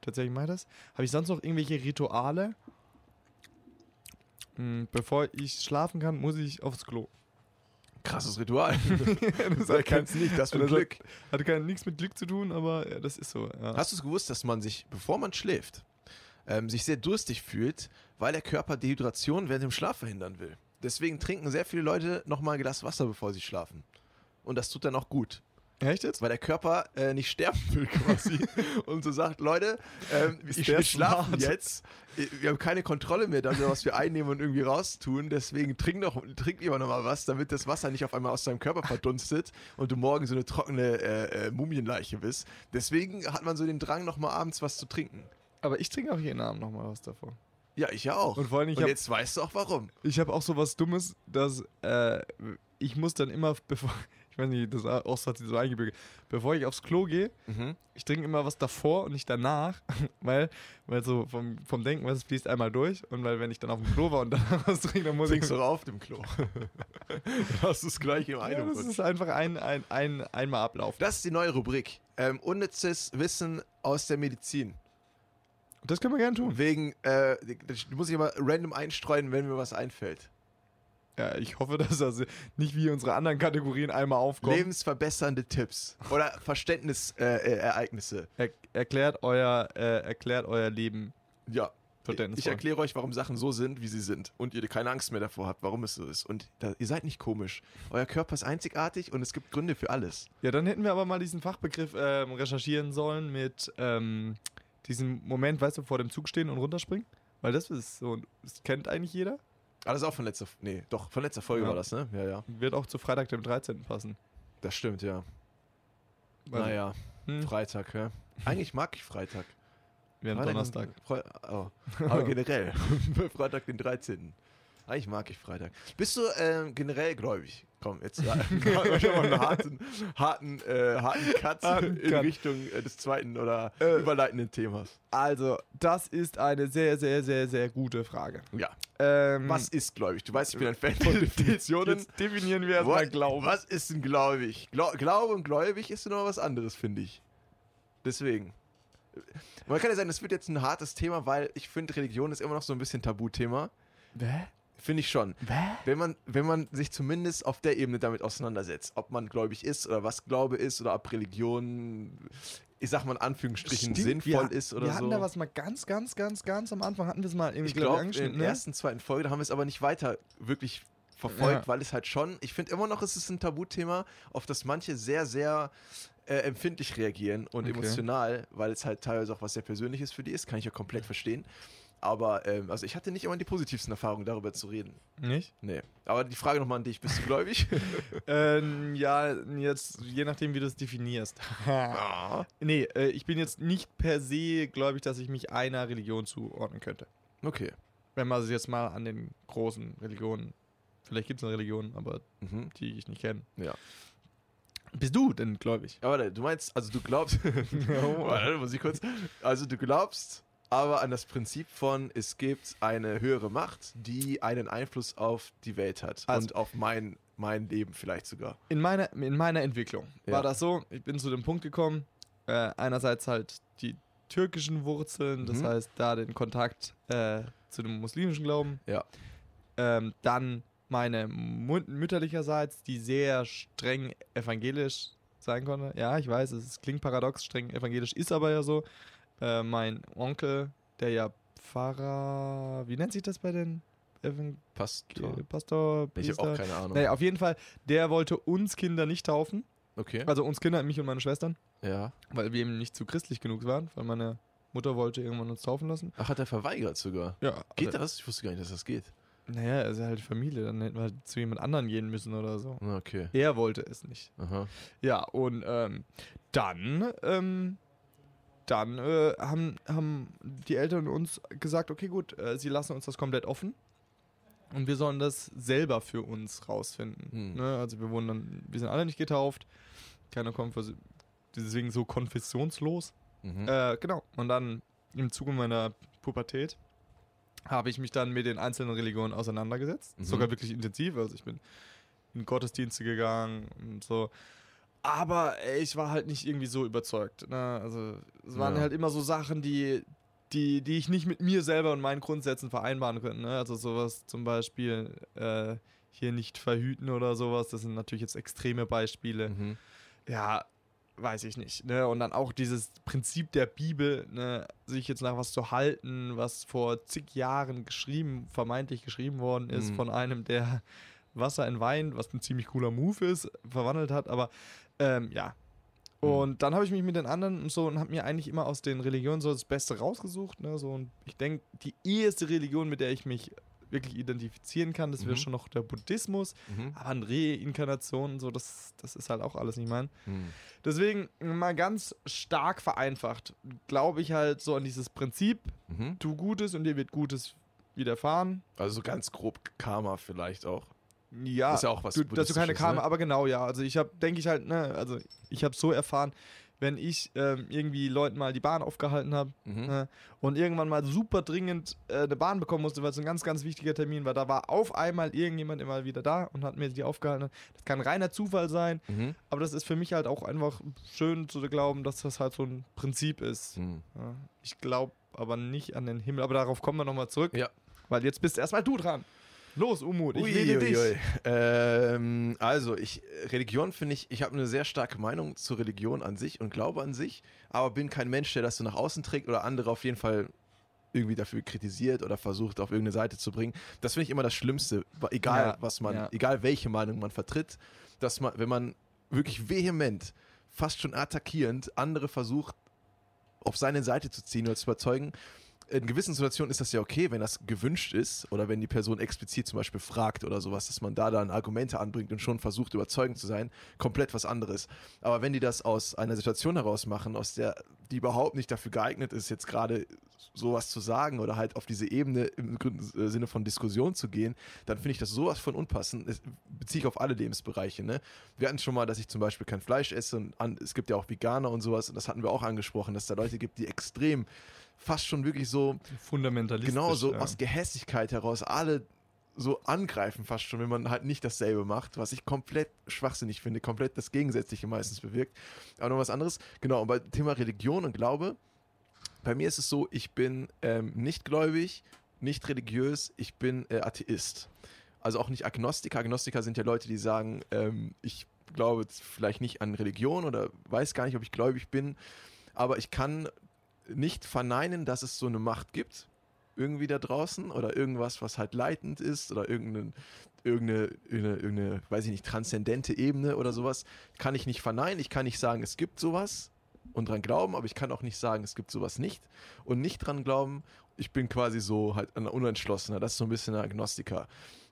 Tatsächlich mache ich das. Habe ich sonst noch irgendwelche Rituale? Hm, bevor ich schlafen kann, muss ich aufs Klo. Krasses Ritual. das kannst nicht, das für das Glück. hat kein, nichts mit Glück zu tun, aber ja, das ist so. Ja. Hast du es gewusst, dass man sich, bevor man schläft, ähm, sich sehr durstig fühlt, weil der Körper Dehydration während dem Schlaf verhindern will? Deswegen trinken sehr viele Leute nochmal ein Glas Wasser, bevor sie schlafen. Und das tut dann auch gut. Echt jetzt? weil der Körper äh, nicht sterben will quasi und so sagt, Leute, ähm, ich, wir schlafen jetzt, wir haben keine Kontrolle mehr darüber, was wir einnehmen und irgendwie raustun, deswegen trink, noch, trink lieber noch mal was, damit das Wasser nicht auf einmal aus deinem Körper verdunstet und du morgen so eine trockene äh, äh, Mumienleiche bist. Deswegen hat man so den Drang, noch mal abends was zu trinken. Aber ich trinke auch jeden Abend nochmal was davon. Ja, ich ja auch. Und vor allem, ich und hab- jetzt weißt du auch warum. Ich habe auch so was Dummes, dass äh, ich muss dann immer, bevor, ich weiß nicht, das auch so hat sich so eingebürgert, bevor ich aufs Klo gehe, Mhm. ich trinke immer was davor und nicht danach, weil, weil so vom, vom Denken, weil es fließt einmal durch und weil wenn ich dann auf dem Klo war und danach was trinke, dann muss ich Trinkst du auf dem Klo. Du es gleich im ja, einen das ist einfach ein, ein, ein einmal Ablauf. Das ist die neue Rubrik. Ähm, unnützes Wissen aus der Medizin. Das können wir gerne tun. Wegen, äh, das muss ich immer random einstreuen, wenn mir was einfällt. Ja, ich hoffe, dass das nicht wie unsere anderen Kategorien einmal aufkommt. Lebensverbessernde Tipps oder Verständnisereignisse. Äh, Ereignisse. Er, erklärt, euer, äh, erklärt euer Leben ja. Ich erkläre euch, warum Sachen so sind, wie sie sind. Und ihr keine Angst mehr davor habt, warum es so ist. Und da, ihr seid nicht komisch. Euer Körper ist einzigartig und es gibt Gründe für alles. Ja, dann hätten wir aber mal diesen Fachbegriff ähm, recherchieren sollen mit ähm, diesem Moment, weißt du, vor dem Zug stehen und runterspringen. Weil das ist so, das kennt eigentlich jeder. Ah, das ist auch von letzter, nee, doch, von letzter Folge Ja. war das, ne? Ja, ja. Wird auch zu Freitag, dem 13. passen. Das stimmt, ja. Weil- naja, Hm, Freitag, ja. Eigentlich mag ich Freitag. wir haben Freitag Donnerstag. Fre oh. Aber generell. Freitag den 13. Eigentlich mag ich Freitag. Bist du ähm, generell gläubig? Komm, jetzt ja, schon mal einen harten, harten, äh, harten Cut Harten in Cut. Richtung äh, des zweiten oder Äh, überleitenden Themas. Also, das ist eine sehr, sehr, sehr, sehr gute Frage. Ja. Ähm, Was ist gläubig? Du weißt, ich bin ein Fan von Definitionen. Jetzt definieren wir erstmal Glauben. Was ist denn gläubig? Glau Glaube und gläubig ist noch was anderes, finde ich. Deswegen. Man kann ja sagen, das wird jetzt ein hartes Thema, weil ich finde, Religion ist immer noch so ein bisschen Tabuthema. Hä? Finde ich schon. Hä? Wenn man, wenn man sich zumindest auf der Ebene damit auseinandersetzt, ob man gläubig ist oder was Glaube ist oder ob Religion, ich sag mal in Anführungsstrichen, Stimmt, sinnvoll wir, ist oder wir so. hatten da was mal ganz, ganz, ganz, ganz am Anfang hatten wir es mal irgendwie ich glaub glaube, in angeschnitten, der ne? ersten, zweiten Folge da haben wir es aber nicht weiter wirklich verfolgt, Ja. weil es halt schon, ich finde immer noch, es ist ein Tabuthema, auf das manche sehr, sehr äh, empfindlich reagieren und Okay. emotional, weil es halt teilweise auch was sehr Persönliches für die ist, kann ich ja komplett verstehen. Aber ähm, also ich hatte nicht immer die positivsten Erfahrungen, darüber zu reden. Nicht? Nee. Aber die Frage nochmal an dich, bist du gläubig? Ähm, ja, jetzt je nachdem, wie du es definierst. Ah. nee, äh, ich bin jetzt nicht per se gläubig, dass ich mich einer Religion zuordnen könnte. Okay. Wenn man es jetzt mal an den großen Religionen, vielleicht gibt es eine Religion, aber Mhm. die ich nicht kenne. Ja. Bist du denn gläubig? Aber du meinst, also du glaubst, warte, muss ich kurz, also du glaubst aber an das Prinzip von, es gibt eine höhere Macht, die einen Einfluss auf die Welt hat Also- und auf mein, mein Leben vielleicht sogar. In meiner, in meiner Entwicklung Ja. war das so, ich bin zu dem Punkt gekommen, äh, einerseits halt die türkischen Wurzeln, das Mhm. heißt da den Kontakt äh, zu dem muslimischen Glauben. Ja. Ähm, dann meine mütterlicherseits, die sehr streng evangelisch sein konnte. Ja, ich weiß, es klingt paradox, streng evangelisch ist aber ja so. Äh, mein Onkel, der ja Pfarrer, wie nennt sich das bei den Evangel Pastor. Pastor, Ich habe auch keine Ahnung. Naja, auf jeden Fall, der wollte uns Kinder nicht taufen. Okay. Also uns Kinder, mich und meine Schwestern, Ja. weil wir eben nicht zu christlich genug waren, weil meine Mutter wollte irgendwann uns taufen lassen. Ach, hat er verweigert sogar. Ja. Geht also, das? Ich wusste gar nicht, dass das geht. Naja, es ist halt Familie, dann hätten wir halt zu jemand anderen gehen müssen oder so. Okay. Er wollte es nicht. Aha. Ja, und ähm, dann, ähm, dann äh, haben, haben die Eltern uns gesagt, okay, gut, äh, sie lassen uns das komplett offen. Und wir sollen das selber für uns rausfinden. Hm. Ne? Also wir wurden dann, wir sind alle nicht getauft. Keiner Konfes deswegen so konfessionslos. Mhm. Äh, genau. Und dann im Zuge meiner Pubertät habe ich mich dann mit den einzelnen Religionen auseinandergesetzt. Mhm. Sogar wirklich intensiv. Also ich bin in Gottesdienste gegangen und so. Aber ey, ich war halt nicht irgendwie so überzeugt. Ne? Also es waren Ja. halt immer so Sachen, die, die, die ich nicht mit mir selber und meinen Grundsätzen vereinbaren könnte. Ne? Also sowas zum Beispiel äh, hier nicht verhüten oder sowas. Das sind natürlich jetzt extreme Beispiele Mhm. ja, weiß ich nicht. Ne? Und dann auch dieses Prinzip der Bibel, ne? sich jetzt nach was zu halten, was vor zig Jahren geschrieben, vermeintlich geschrieben worden ist Mhm. von einem, der Wasser in Wein, was ein ziemlich cooler Move ist, verwandelt hat. Aber ähm, ja. Mhm. Und dann habe ich mich mit den anderen und so und habe mir eigentlich immer aus den Religionen so das Beste rausgesucht. Ne? So, und ich denke, die erste Religion, mit der ich mich wirklich identifizieren kann, das wäre Mhm. schon noch der Buddhismus. Mhm. Aber ein Reinkarnation und so, das, das ist halt auch alles nicht mein. Mhm. Deswegen mal ganz stark vereinfacht, glaube ich halt so an dieses Prinzip, Mhm. tu Gutes und dir wird Gutes widerfahren. Also so ganz grob Karma vielleicht auch. Ja, Das ist ja auch was du, dass du keine Karma, ne? aber genau, ja. Also ich habe, denke ich halt, ne, also ich habe so erfahren, wenn ich ähm, irgendwie Leuten mal die Bahn aufgehalten habe Mhm. ne, und irgendwann mal super dringend äh, eine Bahn bekommen musste, weil es ein ganz, ganz wichtiger Termin war, da war auf einmal irgendjemand immer wieder da und hat mir die aufgehalten. Das kann reiner Zufall sein, Mhm. aber das ist für mich halt auch einfach schön zu glauben, dass das halt so ein Prinzip ist. Mhm. Ja, ich glaube aber nicht an den Himmel, aber darauf kommen wir nochmal zurück. Ja. Weil jetzt bist erstmal du dran. Los, Umut, ich Ui, dich. ui. Ähm, also, ich, Religion finde ich, ich habe eine sehr starke Meinung zur Religion an sich und Glaube an sich, aber bin kein Mensch, der das so nach außen trägt oder andere auf jeden Fall irgendwie dafür kritisiert oder versucht, auf irgendeine Seite zu bringen. Das finde ich immer das Schlimmste, egal Ja, was man, ja. egal welche Meinung man vertritt, dass man, wenn man wirklich vehement, fast schon attackierend andere versucht, auf seine Seite zu ziehen oder zu überzeugen, in gewissen Situationen ist das ja okay, wenn das gewünscht ist oder wenn die Person explizit zum Beispiel fragt oder sowas, dass man da dann Argumente anbringt und schon versucht, überzeugend zu sein, komplett was anderes. Aber wenn die das aus einer Situation heraus machen, aus der die überhaupt nicht dafür geeignet ist, jetzt gerade sowas zu sagen oder halt auf diese Ebene im äh, Sinne von Diskussion zu gehen, dann finde ich das sowas von unpassend. Beziehe ich auf alle Lebensbereiche. Ne? Wir hatten schon mal, dass ich zum Beispiel kein Fleisch esse und an, es gibt ja auch Veganer und sowas und das hatten wir auch angesprochen, dass es da Leute gibt, die extrem fast schon wirklich so Fundamentalistisch. genau so ja. aus Gehässigkeit heraus alle so angreifen fast schon, wenn man halt nicht dasselbe macht, was ich komplett schwachsinnig finde, komplett das Gegensätzliche meistens bewirkt. Aber noch was anderes, genau, und bei Thema Religion und Glaube, bei mir ist es so, ich bin ähm, nicht gläubig, nicht religiös, ich bin äh, Atheist. Also auch nicht Agnostiker. Agnostiker sind ja Leute, die sagen, ähm, ich glaube jetzt vielleicht nicht an Religion oder weiß gar nicht, ob ich gläubig bin, aber ich kann nicht verneinen, dass es so eine Macht gibt, irgendwie da draußen oder irgendwas, was halt leitend ist oder irgendeine, irgendeine, irgendeine, weiß ich nicht, transzendente Ebene oder sowas, kann ich nicht verneinen. Ich kann nicht sagen, es gibt sowas und dran glauben, aber ich kann auch nicht sagen, es gibt sowas nicht und nicht dran glauben. Ich bin quasi so halt ein Unentschlossener, das ist so ein bisschen ein Agnostiker.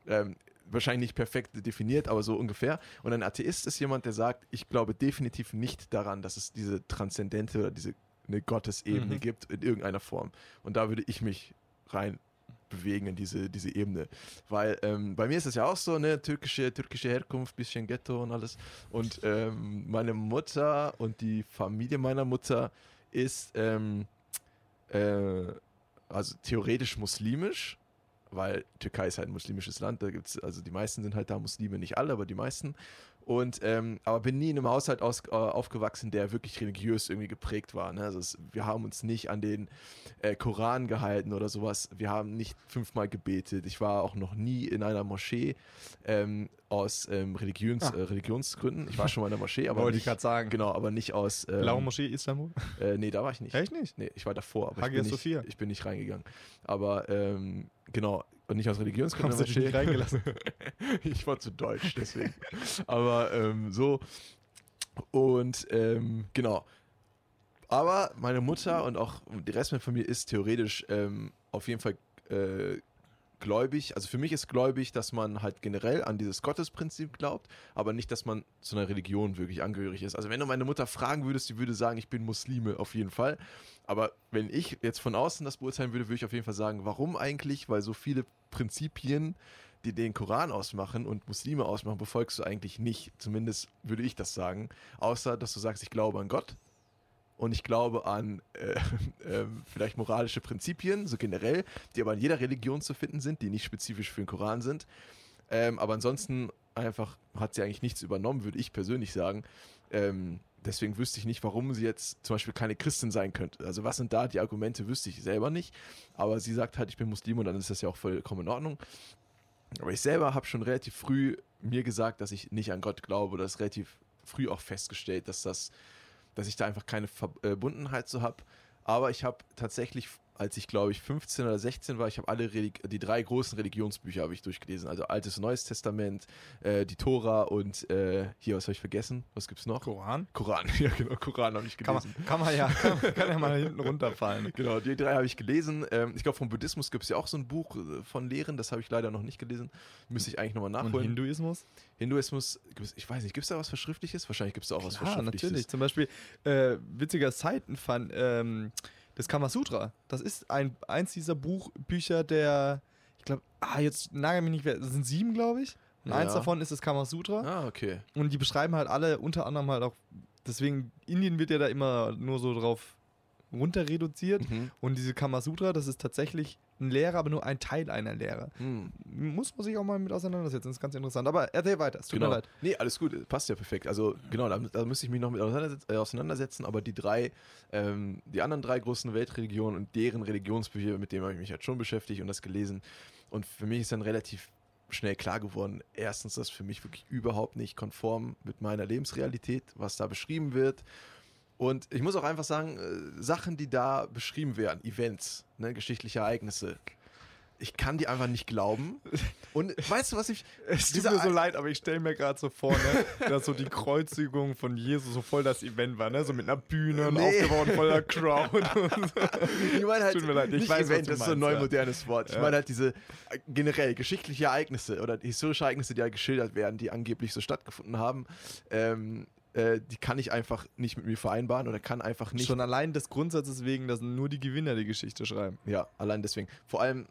Ähm, wahrscheinlich nicht perfekt definiert, aber so ungefähr. Und ein Atheist ist jemand, der sagt, ich glaube definitiv nicht daran, dass es diese transzendente oder diese eine Gottesebene Mhm. gibt in irgendeiner Form. Und da würde ich mich rein bewegen in diese, diese Ebene. Weil ähm, bei mir ist es ja auch so, ne, türkische, türkische Herkunft, bisschen Ghetto und alles. Und ähm, meine Mutter und die Familie meiner Mutter ist ähm, äh, also theoretisch muslimisch, weil Türkei ist halt ein muslimisches Land, da gibt's, also die meisten sind halt da Muslime, nicht alle, aber die meisten. Und ähm, aber bin nie in einem Haushalt aus, äh, aufgewachsen, der wirklich religiös irgendwie geprägt war. Ne? Also es, wir haben uns nicht an den äh, Koran gehalten oder sowas. Wir haben nicht fünfmal gebetet. Ich war auch noch nie in einer Moschee ähm, aus ähm, Religions, Ah. äh, Religionsgründen. Ich war schon mal in der Moschee, aber Wollte ich nicht, gerade sagen. genau, aber nicht aus. Ähm, Blaue Moschee Istanbul? äh, nee, da war ich nicht. Echt nicht? Nee, ich war davor, aber ich Hagia bin, nicht, Sophia. ich bin nicht reingegangen. Aber ähm, genau, und nicht aus Religionsgründen. Haben sie dich nicht reingelassen? ich war zu deutsch, deswegen. Aber ähm, so. Und ähm, genau. Aber meine Mutter und auch die Rest meiner Familie ist theoretisch ähm, auf jeden Fall äh, gläubig. Also für mich ist gläubig, dass man halt generell an dieses Gottesprinzip glaubt, aber nicht, dass man zu einer Religion wirklich angehörig ist. Also wenn du meine Mutter fragen würdest, die würde sagen, ich bin Muslime auf jeden Fall. Aber wenn ich jetzt von außen das beurteilen würde, würde ich auf jeden Fall sagen, warum eigentlich? Weil so viele Prinzipien, die den Koran ausmachen und Muslime ausmachen, befolgst du eigentlich nicht. Zumindest würde ich das sagen. Außer, dass du sagst, ich glaube an Gott und ich glaube an äh, ähm, vielleicht moralische Prinzipien, so generell, die aber in jeder Religion zu finden sind, die nicht spezifisch für den Koran sind. Ähm, aber ansonsten einfach hat sie eigentlich nichts übernommen, würde ich persönlich sagen. Ähm, deswegen wüsste ich nicht, warum sie jetzt zum Beispiel keine Christin sein könnte. Also was sind da die Argumente, wüsste ich selber nicht. Aber sie sagt halt, ich bin Muslim und dann ist das ja auch vollkommen in Ordnung. Aber ich selber habe schon relativ früh mir gesagt, dass ich nicht an Gott glaube das relativ früh auch festgestellt, dass das, dass ich da einfach keine Verbundenheit zu habe. Aber ich habe tatsächlich, als ich glaube ich 15 oder 16 war, ich habe alle Relig die drei großen Religionsbücher habe ich durchgelesen. Also Altes und Neues Testament, äh, die Tora und äh, hier, was habe ich vergessen? Was gibt's noch? Koran? Koran, ja genau, Koran habe ich Kann gelesen. man, kann man ja, kann, kann ja mal hinten runterfallen. Genau, die drei habe ich gelesen. Ähm, ich glaube, vom Buddhismus gibt es ja auch so ein Buch äh, von Lehren, das habe ich leider noch nicht gelesen. Müsste ich eigentlich nochmal Und nachholen. Hinduismus? Hinduismus, gibt's- ich weiß nicht, gibt es da was Verschriftliches? Wahrscheinlich gibt es da auch was Klar, Verschriftliches. natürlich. Zum Beispiel, äh, witziger Seitenfund, ähm, das Kamasutra. Das ist ein, eins dieser Buchbücher der, ich glaube, ah, jetzt nagel mich nicht, wer- das sind sieben, glaube ich. Und Ja. eins davon ist das Kamasutra. Ah, okay. Und die beschreiben halt alle, unter anderem halt auch, deswegen, Indien wird ja da immer nur so drauf runter reduziert. Mhm. Und diese Kamasutra, das ist tatsächlich ein Lehrer, aber nur ein Teil einer Lehre. Hm. Muss man sich auch mal mit auseinandersetzen, das ist ganz interessant. Aber erzähl weiter, es tut Genau. mir leid. Nee, alles gut, passt ja perfekt. Also genau, da, da müsste ich mich noch mit auseinandersetzen, äh, auseinandersetzen aber die drei, ähm, die anderen drei großen Weltreligionen und deren Religionsbücher, mit denen habe ich mich halt schon beschäftigt und das gelesen. Und für mich ist dann relativ schnell klar geworden, erstens, das ist für mich wirklich überhaupt nicht konform mit meiner Lebensrealität, was da beschrieben wird. Und ich muss auch einfach sagen, äh, Sachen, die da beschrieben werden, Events, ne, geschichtliche Ereignisse, ich kann die einfach nicht glauben. Und weißt du, was ich. Es tut mir so leid, aber ich stelle mir gerade so vor, ne, dass so die Kreuzigung von Jesus so voll das Event war, ne? So mit einer Bühne und Nee. aufgebaut voller Crowd und so. Ich meine halt, Tut mir leid, ich nicht weiß, Event, das ist so ein meinst, neu modernes Wort. Ich Ja. meine halt diese äh, generell geschichtliche Ereignisse oder historische Ereignisse, die halt geschildert werden, die angeblich so stattgefunden haben, ähm, äh, die kann ich einfach nicht mit mir vereinbaren oder kann einfach nicht. Schon allein des Grundsatzes wegen, dass nur die Gewinner die Geschichte schreiben. Ja, allein deswegen. Vor allem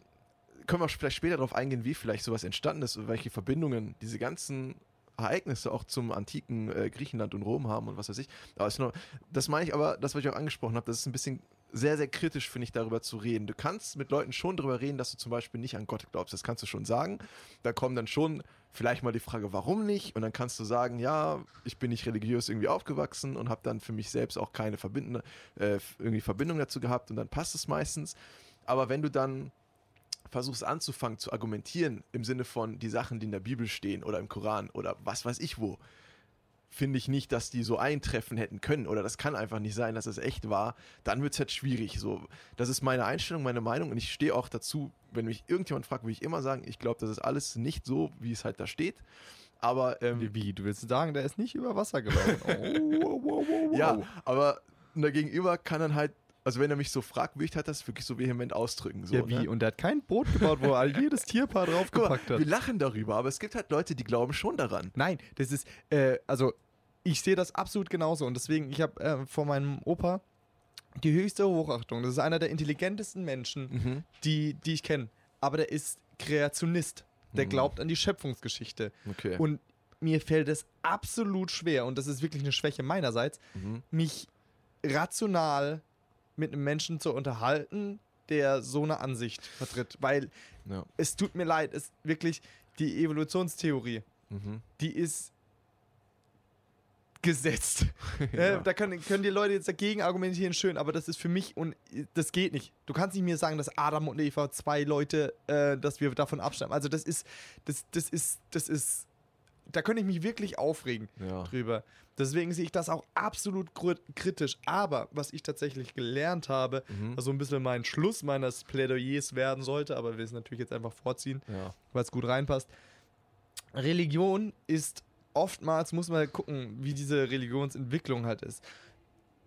können wir vielleicht später darauf eingehen, wie vielleicht sowas entstanden ist und welche Verbindungen diese ganzen Ereignisse auch zum antiken äh, Griechenland und Rom haben und was weiß ich. Aber nur, das meine ich aber, das, was ich auch angesprochen habe, das ist ein bisschen sehr, sehr kritisch, finde ich, darüber zu reden. Du kannst mit Leuten schon darüber reden, dass du zum Beispiel nicht an Gott glaubst. Das kannst du schon sagen. Da kommt dann schon vielleicht mal die Frage, warum nicht? Und dann kannst du sagen, ja, ich bin nicht religiös irgendwie aufgewachsen und habe dann für mich selbst auch keine verbindende, äh, irgendwie Verbindung dazu gehabt und dann passt es meistens. Aber wenn du dann versuchst anzufangen zu argumentieren im Sinne von die Sachen, die in der Bibel stehen oder im Koran oder was weiß ich wo, finde ich nicht, dass die so eintreffen hätten können oder das kann einfach nicht sein, dass es echt war, dann wird es halt schwierig. So, das ist meine Einstellung, meine Meinung und ich stehe auch dazu, wenn mich irgendjemand fragt, würde ich immer sagen, ich glaube, das ist alles nicht so, wie es halt da steht. Aber ähm, Wie, wie? Du willst sagen, der ist nicht über Wasser gelaufen? Oh, wow, wow, wow, ja, aber der Gegenüber kann dann halt, also wenn er mich so fragt, würde ich halt das wirklich so vehement ausdrücken. So, ja, wie? Ne? Und der hat kein Boot gebaut, wo er jedes Tierpaar mal, draufgepackt hat. wir lachen darüber, aber es gibt halt Leute, die glauben schon daran. Nein, das ist, äh, also ich sehe das absolut genauso und deswegen, ich habe äh, vor meinem Opa die höchste Hochachtung. Das ist einer der intelligentesten Menschen, Mhm. die, die ich kenne. Aber der ist Kreationist. Der Mhm. glaubt an die Schöpfungsgeschichte. Okay. Und mir fällt es absolut schwer, und das ist wirklich eine Schwäche meinerseits, mhm. mich rational mit einem Menschen zu unterhalten, der so eine Ansicht vertritt. Weil Ja. es tut mir leid, es wirklich die Evolutionstheorie, Mhm. die ist gesetzt. Ja. Äh, da können, können die Leute jetzt dagegen argumentieren, schön, aber das ist für mich und das geht nicht. Du kannst nicht mir sagen, dass Adam und Eva zwei Leute, äh, dass wir davon abstammen. Also das ist, das, das ist, das ist, da könnte ich mich wirklich aufregen Ja. drüber. Deswegen sehe ich das auch absolut kritisch. Aber was ich tatsächlich gelernt habe, Mhm. was so ein bisschen mein Schluss meines Plädoyers werden sollte, aber wir es natürlich jetzt einfach vorziehen, Ja. weil es gut reinpasst. Religion ist oftmals, muss man gucken, wie diese Religionsentwicklung halt ist.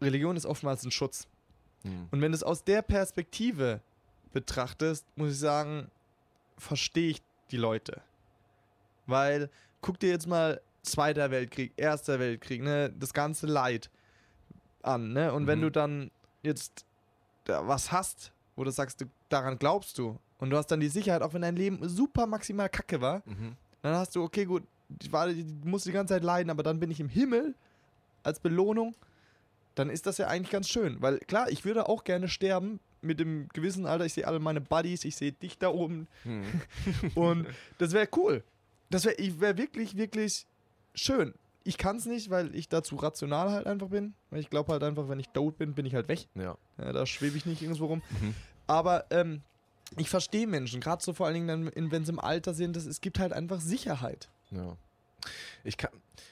Religion ist oftmals ein Schutz. Mhm. Und wenn du es aus der Perspektive betrachtest, muss ich sagen, verstehe ich die Leute. Weil, guck dir jetzt mal Zweiter Weltkrieg, Erster Weltkrieg, ne, das ganze Leid an, ne? Und wenn Mhm. du dann jetzt da was hast, wo du sagst, du, daran glaubst du, und du hast dann die Sicherheit, auch wenn dein Leben super maximal kacke war, Mhm. dann hast du, okay, gut, ich war, ich musste die ganze Zeit leiden, aber dann bin ich im Himmel als Belohnung. Dann ist das ja eigentlich ganz schön. Weil klar, ich würde auch gerne sterben mit dem gewissen Alter. Ich sehe alle meine Buddies, ich sehe dich da oben. Mhm. Und das wäre cool. Das wäre wär wirklich, wirklich schön. Ich kann es nicht, weil ich dazu rational halt einfach bin. Weil ich glaube halt einfach, wenn ich tot bin, bin ich halt weg. Ja. Ja, da schwebe ich nicht irgendwo rum. Mhm. Aber ähm, ich verstehe Menschen, gerade so vor allen Dingen dann, wenn sie im Alter sind, das, es gibt halt einfach Sicherheit. Ja. Ich kann,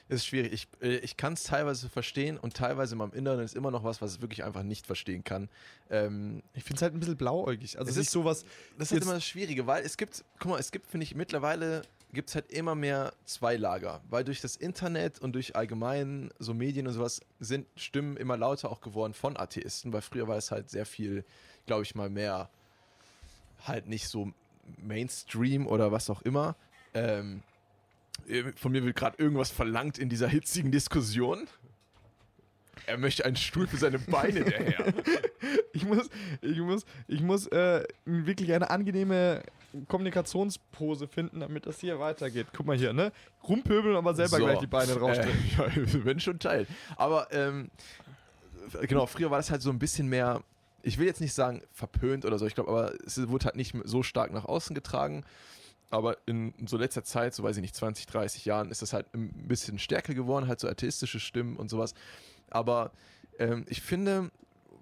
es ist schwierig. Ich, äh, ich kann es teilweise verstehen und teilweise in meinem Inneren ist immer noch was, was ich wirklich einfach nicht verstehen kann. Ähm, Ich finde es halt ein bisschen blauäugig. Also Es ist sowas. das ist halt immer das Schwierige, weil es gibt, guck mal, es gibt, finde ich, mittlerweile gibt es halt immer mehr zwei Lager, weil durch das Internet und durch allgemein so Medien und sowas sind Stimmen immer lauter auch geworden von Atheisten, weil früher war es halt sehr viel, glaube ich mal, mehr halt nicht so Mainstream oder was auch immer. Ähm, von mir wird gerade irgendwas verlangt in dieser hitzigen Diskussion. Er möchte einen Stuhl für seine Beine, der Herr. Ich muss, ich muss, ich muss äh, wirklich eine angenehme Kommunikationspose finden, damit das hier weitergeht. Guck mal hier, ne? Rumpöbeln, aber selber So. gleich die Beine rausstrecken. Äh, ja, wenn schon Teil. Aber ähm, genau, früher war das halt so ein bisschen mehr, ich will jetzt nicht sagen verpönt oder so, ich glaube, aber es wurde halt nicht so stark nach außen getragen. Aber in so letzter Zeit, so weiß ich nicht, 20, 30 Jahren, ist das halt ein bisschen stärker geworden, halt so atheistische Stimmen und sowas. Aber ähm, ich finde,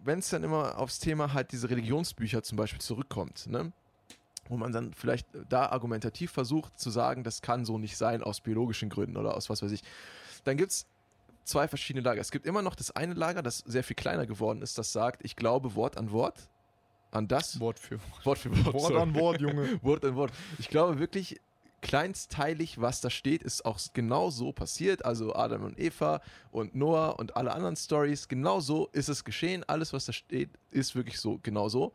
wenn es dann immer aufs Thema halt diese Religionsbücher zum Beispiel zurückkommt, ne? Wo man dann vielleicht da argumentativ versucht zu sagen, das kann so nicht sein aus biologischen Gründen oder aus was weiß ich, dann gibt es zwei verschiedene Lager. Es gibt immer noch das eine Lager, das sehr viel kleiner geworden ist, das sagt, ich glaube Wort an Wort an das. Wort für Wort für Wort. Wort an Wort, Junge. Wort an Wort. Ich glaube wirklich, kleinsteilig, was da steht, ist auch genau so passiert. Also Adam und Eva und Noah und alle anderen Stories, genau so ist es geschehen. Alles, was da steht, ist wirklich so, genau so.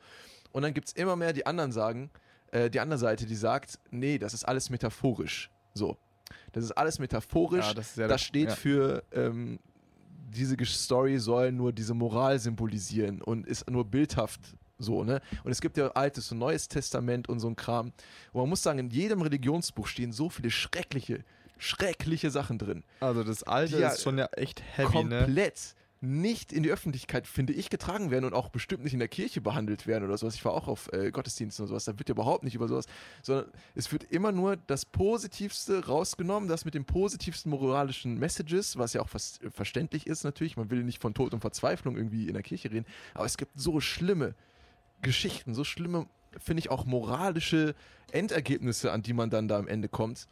Und dann gibt es immer mehr, die anderen sagen, äh, die andere Seite, die sagt, nee, das ist alles metaphorisch. So. Das ist alles metaphorisch. Ja, das ja das steht ja. für ähm, diese Story soll nur diese Moral symbolisieren und ist nur bildhaft so, ne? Und es gibt ja Altes und Neues Testament und so ein Kram. Und man muss sagen, in jedem Religionsbuch stehen so viele schreckliche, schreckliche Sachen drin. Also das Alte ja ist schon ja echt heavy, ne? komplett nicht in die Öffentlichkeit, finde ich, getragen werden und auch bestimmt nicht in der Kirche behandelt werden oder sowas. Ich war auch auf äh, Gottesdiensten und sowas, da wird ja überhaupt nicht über sowas, sondern es wird immer nur das Positivste rausgenommen, das mit den positivsten moralischen Messages, was ja auch fast äh, verständlich ist natürlich. Man will nicht von Tod und Verzweiflung irgendwie in der Kirche reden, aber es gibt so schlimme Geschichten, so schlimme, finde ich, auch moralische Endergebnisse, an die man dann da am Ende kommt.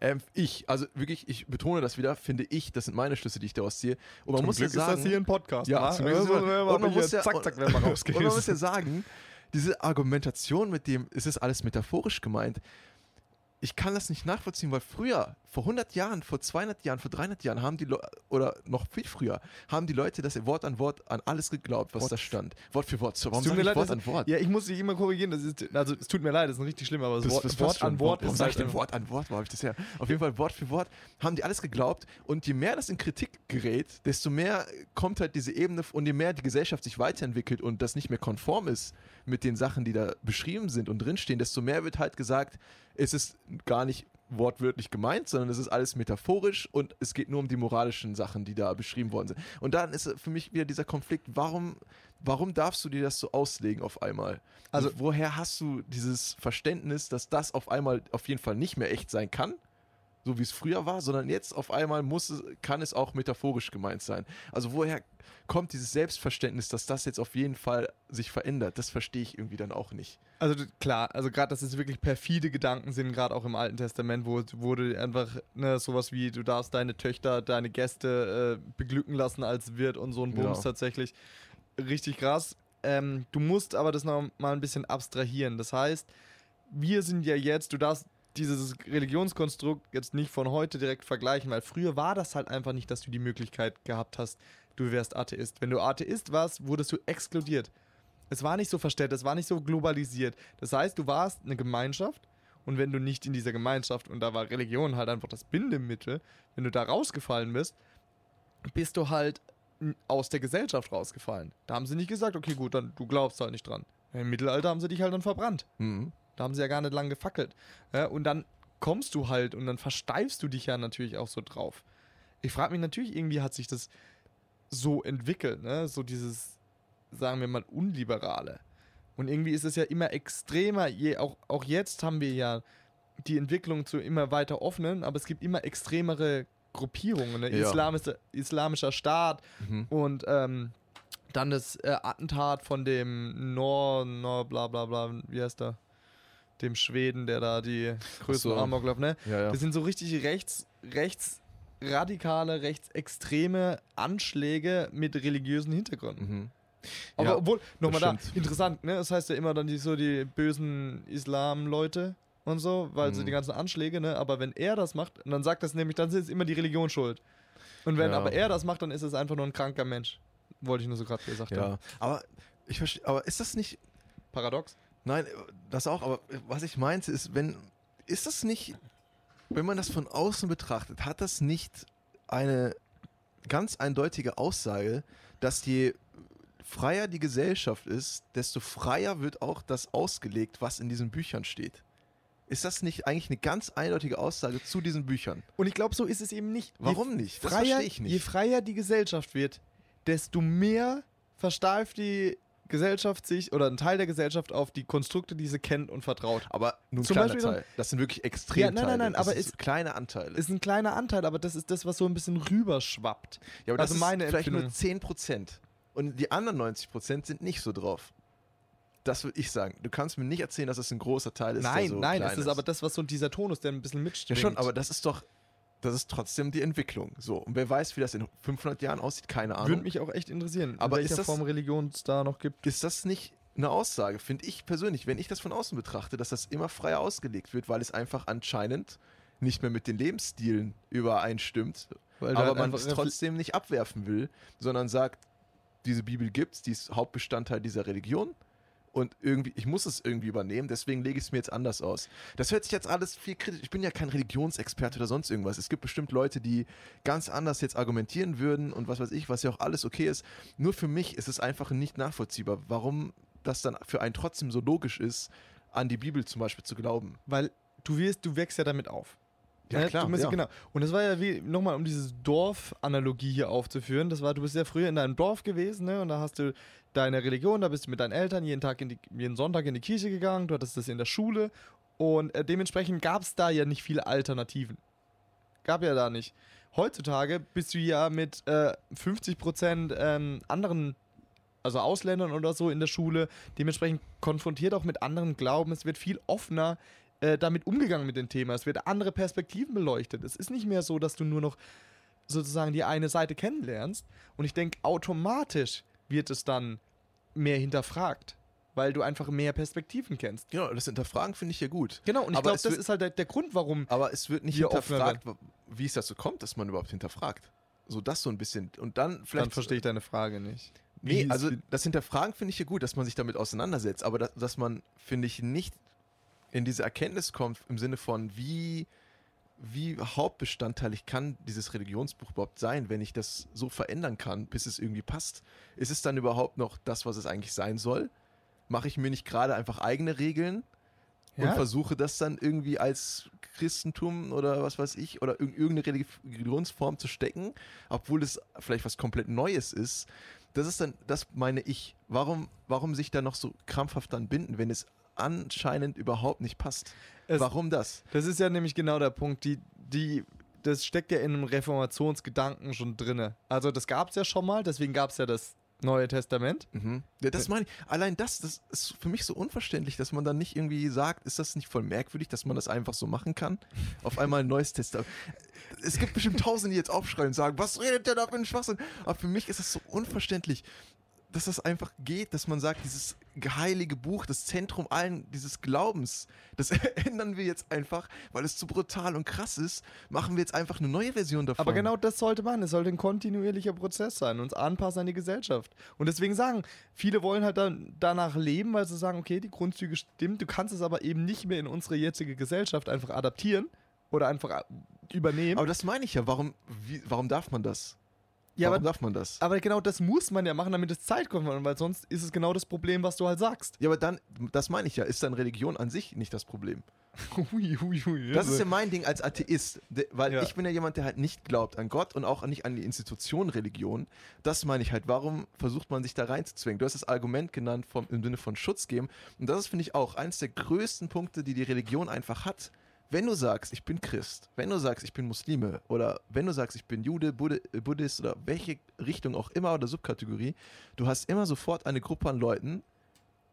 Ähm, ich, also wirklich, ich betone das wieder, finde ich, das sind meine Schlüsse, die ich daraus ziehe. Und man Zum muss Glück ja sagen, ist das hier ein Podcast. Ja, zum Glück ist wir und man hier muss ja- zack, zack, werden wir und man rausgehen. muss ja sagen, diese Argumentation mit dem, es ist alles metaphorisch gemeint, ich kann das nicht nachvollziehen, weil früher, vor 100 Jahren, vor 200 Jahren, vor 300 Jahren haben die Leute, oder noch viel früher, haben die Leute das Wort an Wort an alles geglaubt, was Wort- da stand. Wort für Wort. So, warum tut mir ich leid, Wort an Wort? Ja, ich muss dich immer korrigieren. Ist, also es tut mir leid, das ist richtig schlimm, aber das, Das- Wort, das Wort an Wort Warum ist sag halt ich denn Wort an Wort? Wo habe ich das her? Auf jeden Fall Wort für Wort haben die alles geglaubt und je mehr das in Kritik gerät, desto mehr kommt halt diese Ebene und je mehr die Gesellschaft sich weiterentwickelt und das nicht mehr konform ist mit den Sachen, die da beschrieben sind und drinstehen, desto mehr wird halt gesagt, es ist gar nicht wortwörtlich gemeint, sondern es ist alles metaphorisch und es geht nur um die moralischen Sachen, die da beschrieben worden sind. Und dann ist für mich wieder dieser Konflikt, warum, warum darfst du dir das so auslegen auf einmal? Also woher hast du dieses Verständnis, dass das auf einmal auf jeden Fall nicht mehr echt sein kann? So wie es früher war, sondern jetzt auf einmal muss es, kann es auch metaphorisch gemeint sein. Also woher kommt dieses Selbstverständnis, dass das jetzt auf jeden Fall sich verändert? Das verstehe ich irgendwie dann auch nicht. Also klar, also gerade, dass es wirklich perfide Gedanken sind, gerade auch im Alten Testament, wo wurde einfach ne, sowas wie, du darfst deine Töchter, deine Gäste äh, beglücken lassen als Wirt und so ein Bums Ja. tatsächlich. Richtig krass. Ähm, du musst aber das noch mal ein bisschen abstrahieren. Das heißt, wir sind ja jetzt, du darfst dieses Religionskonstrukt jetzt nicht von heute direkt vergleichen, weil früher war das halt einfach nicht, dass du die Möglichkeit gehabt hast, du wärst Atheist. Wenn du Atheist warst, wurdest du exkludiert. Es war nicht so verstellt, es war nicht so globalisiert. Das heißt, du warst eine Gemeinschaft und wenn du nicht in dieser Gemeinschaft, und da war Religion halt einfach das Bindemittel, wenn du da rausgefallen bist, bist du halt aus der Gesellschaft rausgefallen. Da haben sie nicht gesagt, okay, gut, dann du glaubst halt nicht dran. Im Mittelalter haben sie dich halt dann verbrannt. Mhm. Da haben sie ja gar nicht lang gefackelt. Ja, und dann kommst du halt und dann versteifst du dich ja natürlich auch so drauf. Ich frage mich natürlich, irgendwie hat sich das so entwickelt, ne? So dieses, sagen wir mal, Unliberale. Und irgendwie ist es ja immer extremer, je, auch, auch jetzt haben wir ja die Entwicklung zu immer weiter offenen, aber es gibt immer extremere Gruppierungen. Ne? Ja. Islamische, islamischer Staat Mhm. und ähm, dann das äh, Attentat von dem Nor, Nor, bla bla bla, wie heißt der? Dem Schweden, der da die größten so. Amoklauf, ne? Ja, ja. Das sind so richtig rechts, rechtsradikale, rechtsextreme Anschläge mit religiösen Hintergründen. Mhm. Aber Ja, obwohl, nochmal da, interessant, ne? Das heißt ja immer dann die, so die bösen Islam-Leute und so, weil so Mhm. die ganzen Anschläge, ne? Aber wenn er das macht, und dann sagt das nämlich, dann ist immer die Religion schuld. Und wenn Ja. aber er das macht, dann ist es einfach nur ein kranker Mensch. Wollte ich nur so gerade gesagt haben. Ja, aber ich verstehe, aber ist das nicht, Paradox? Nein, das auch, aber was ich meinte ist, wenn, ist das nicht, wenn man das von außen betrachtet, hat das nicht eine ganz eindeutige Aussage, dass je freier die Gesellschaft ist, desto freier wird auch das ausgelegt, was in diesen Büchern steht. Ist das nicht eigentlich eine ganz eindeutige Aussage zu diesen Büchern? Und ich glaube, so ist es eben nicht. Warum je nicht? Das Freier, verstehe ich Je nicht. freier die Gesellschaft wird, desto mehr versteift die Gesellschaft sich oder ein Teil der Gesellschaft auf die Konstrukte, die sie kennt und vertraut. Aber nur ein Zum kleiner Beispiel Teil. Das sind wirklich extrem Ja, nein, nein, nein, das aber ist- kleine Anteile. Ist ein kleiner Anteil, aber das ist das, was so ein bisschen rüberschwappt. Ja, aber das Also ist meine vielleicht nur Empfindung. 10%. Und die anderen 90% sind nicht so drauf. Das würde ich sagen. Du kannst mir nicht erzählen, dass es ein großer Teil ist. nein, so nein, das ist aber das, was so dieser Ton ist, der ein bisschen Ja, mitschwingt. schon, aber das ist doch. Das ist trotzdem die Entwicklung. So. Und wer weiß, wie das in 500 Jahren aussieht, keine Ahnung. Würde mich auch echt interessieren, Aber in welcher ist das- Form Religion es da noch gibt. ist das nicht eine Aussage, finde ich persönlich, wenn ich das von außen betrachte, dass das immer freier ausgelegt wird, weil es einfach anscheinend nicht mehr mit den Lebensstilen übereinstimmt, Weil aber halt man es trotzdem nicht abwerfen will, sondern sagt, diese Bibel gibt's, die ist Hauptbestandteil dieser Religion und irgendwie, ich muss es irgendwie übernehmen, deswegen lege ich es mir jetzt anders aus. Das hört sich jetzt alles viel kritisch. Ich bin ja kein Religionsexperte oder sonst irgendwas. Es gibt bestimmt Leute, die ganz anders jetzt argumentieren würden und was weiß ich, was ja auch alles okay ist. Nur für mich ist es einfach nicht nachvollziehbar, warum das dann für einen trotzdem so logisch ist, an die Bibel zum Beispiel zu glauben. weil du wirst, du wächst ja damit auf. Ja, Ne? klar, musst, ja. Genau. Und das war ja wie, nochmal um dieses Dorf-Analogie hier aufzuführen, das war, du bist ja früher in deinem Dorf gewesen, ne? Und da hast du deine Religion, da bist du mit deinen Eltern jeden Tag in die, jeden Sonntag in die Kirche gegangen, du hattest das in der Schule und äh, dementsprechend gab es da ja nicht viele Alternativen. Gab ja da nicht. Heutzutage bist du ja mit äh, 50% ähm, anderen, also Ausländern oder so in der Schule, dementsprechend konfrontiert auch mit anderen Glauben. Es wird viel offener äh, damit umgegangen mit dem Thema. Es wird andere Perspektiven beleuchtet. Es ist nicht mehr so, dass du nur noch sozusagen die eine Seite kennenlernst. Und ich denke, automatisch wird es dann mehr hinterfragt, weil du einfach mehr Perspektiven kennst. Genau, das Hinterfragen finde ich ja gut. Genau, und ich glaube, das wird- ist halt der, der Grund, warum. Aber es wird nicht hinterfragt, wie es dazu kommt, dass man überhaupt hinterfragt. So das so ein bisschen. Und dann vielleicht. Dann verstehe ich deine Frage nicht. Nee, also das Hinterfragen finde ich ja gut, dass man sich damit auseinandersetzt, aber dass, dass man, finde ich, nicht in diese Erkenntnis kommt im Sinne von, wie, wie hauptbestandteilig kann dieses Religionsbuch überhaupt sein, wenn ich das so verändern kann, bis es irgendwie passt. Ist es dann überhaupt noch das, was es eigentlich sein soll? Mache ich mir nicht gerade einfach eigene Regeln und Ja. versuche das dann irgendwie als Christentum oder was weiß ich oder irg- irgendeine Religi- Religionsform zu stecken, obwohl es vielleicht was komplett Neues ist. Das ist dann, das meine ich. Warum, warum sich da noch so krampfhaft dann binden, wenn es anscheinend überhaupt nicht passt? Es- warum das? Das ist ja nämlich genau der Punkt. Die, die, das steckt ja in einem Reformationsgedanken schon drinne. Also das gab es ja schon mal, deswegen gab es ja das Neue Testament. Mhm. Ja, das meine ich. Allein das, das ist für mich so unverständlich, dass man dann nicht irgendwie sagt, ist das nicht voll merkwürdig, dass man das einfach so machen kann? Auf einmal ein neues Testament. Es gibt bestimmt Tausende, die jetzt aufschreien und sagen, was redet der da für ein Schwachsinn? Aber für mich ist das so unverständlich, dass das einfach geht, dass man sagt, dieses heilige Buch, das Zentrum allen dieses Glaubens, das ändern wir jetzt einfach, weil es zu brutal und krass ist, machen wir jetzt einfach eine neue Version davon. Aber genau das sollte man. Es sollte ein kontinuierlicher Prozess sein, uns anpassen an die Gesellschaft. Und deswegen sagen, viele wollen halt dann danach leben, weil sie sagen, okay, die Grundzüge stimmen, du kannst es aber eben nicht mehr in unsere jetzige Gesellschaft einfach adaptieren oder einfach übernehmen. Aber das meine ich ja, warum, wie, warum darf man das? Ja, Warum aber, darf man das? aber genau das muss man ja machen, damit es Zeit kommt, weil sonst ist es genau das Problem, was du halt sagst. Ja, aber dann, das meine ich ja, ist dann Religion an sich nicht das Problem. Hui, hui, hui. Das ist ja mein Ding als Atheist, weil Ja. ich bin ja jemand, der halt nicht glaubt an Gott und auch nicht an die Institution Religion. Das meine ich halt, warum versucht man sich da reinzuzwingen? Du hast das Argument genannt vom, im Sinne von Schutz geben und das ist, finde ich, auch eines der größten Punkte, die die Religion einfach hat. Wenn du sagst, ich bin Christ, wenn du sagst, ich bin Muslime oder wenn du sagst, ich bin Jude, Buddhist oder welche Richtung auch immer oder Subkategorie, du hast immer sofort eine Gruppe an Leuten,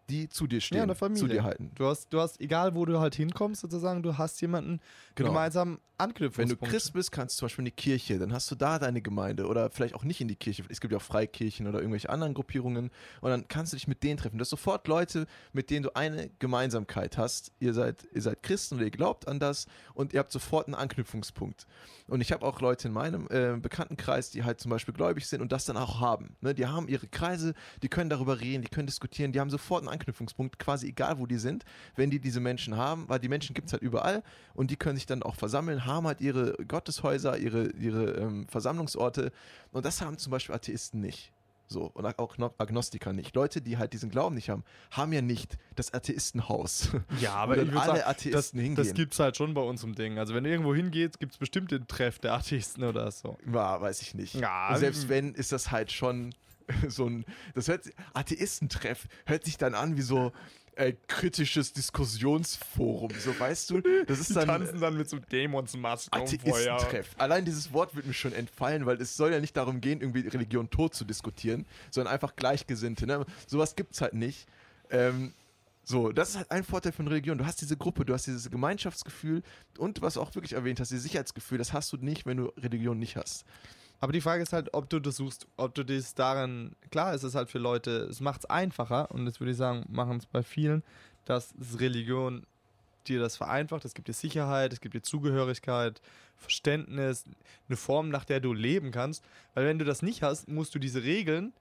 die zu dir stehen, Ja, eine Familie. zu dir halten. Du hast, du hast, egal wo du halt hinkommst, sozusagen, du hast jemanden Genau. gemeinsam Wenn Anknüpfungspunkt. du Christ bist, kannst du zum Beispiel in die Kirche, dann hast du da deine Gemeinde oder vielleicht auch nicht in die Kirche. Es gibt ja auch Freikirchen oder irgendwelche anderen Gruppierungen und dann kannst du dich mit denen treffen. Du hast sofort Leute, mit denen du eine Gemeinsamkeit hast. Ihr seid, ihr seid Christen oder ihr glaubt an das und ihr habt sofort einen Anknüpfungspunkt. Und ich habe auch Leute in meinem äh, Bekanntenkreis, die halt zum Beispiel gläubig sind und das dann auch haben. Ne? Die haben ihre Kreise, die können darüber reden, die können diskutieren, die haben sofort einen Anknüpfungspunkt, quasi egal wo die sind, wenn die diese Menschen haben, weil die Menschen gibt es halt überall und die können sich dann auch versammeln, haben halt ihre Gotteshäuser, ihre, ihre ähm, Versammlungsorte und das haben zum Beispiel Atheisten nicht. So, und auch Agno- Agnostiker nicht. Leute, die halt diesen Glauben nicht haben, haben ja nicht das Atheistenhaus. ja, aber ich würde alle sagen, das, Atheisten hingehen. das gibt es halt schon bei uns im Ding. Also wenn du irgendwo hingehst, gibt es bestimmt den Treff der Atheisten oder so. Ja, weiß ich nicht. Ja, selbst ähm, wenn, ist das halt schon so ein. Das hört sich, Atheistentreff hört sich dann an wie so äh, kritisches Diskussionsforum. So weißt du, das ist Die dann. tanzen dann mit so Dämonsmasken. Atheistentreff. Allein dieses Wort wird mir schon entfallen, weil es soll ja nicht darum gehen, irgendwie Religion tot zu diskutieren, sondern einfach Gleichgesinnte. Ne? Sowas gibt es halt nicht. Ähm, so, das ist halt ein Vorteil von Religion. Du hast diese Gruppe, du hast dieses Gemeinschaftsgefühl und was du auch wirklich erwähnt hast, dieses Sicherheitsgefühl, das hast du nicht, wenn du Religion nicht hast. Aber die Frage ist halt, ob du das suchst, ob du das darin, klar ist es halt für Leute, es macht es einfacher und das würde ich sagen, machen es bei vielen, dass Religion dir das vereinfacht, es gibt dir Sicherheit, es gibt dir Zugehörigkeit, Verständnis, eine Form, nach der du leben kannst, weil wenn du das nicht hast, musst du diese Regeln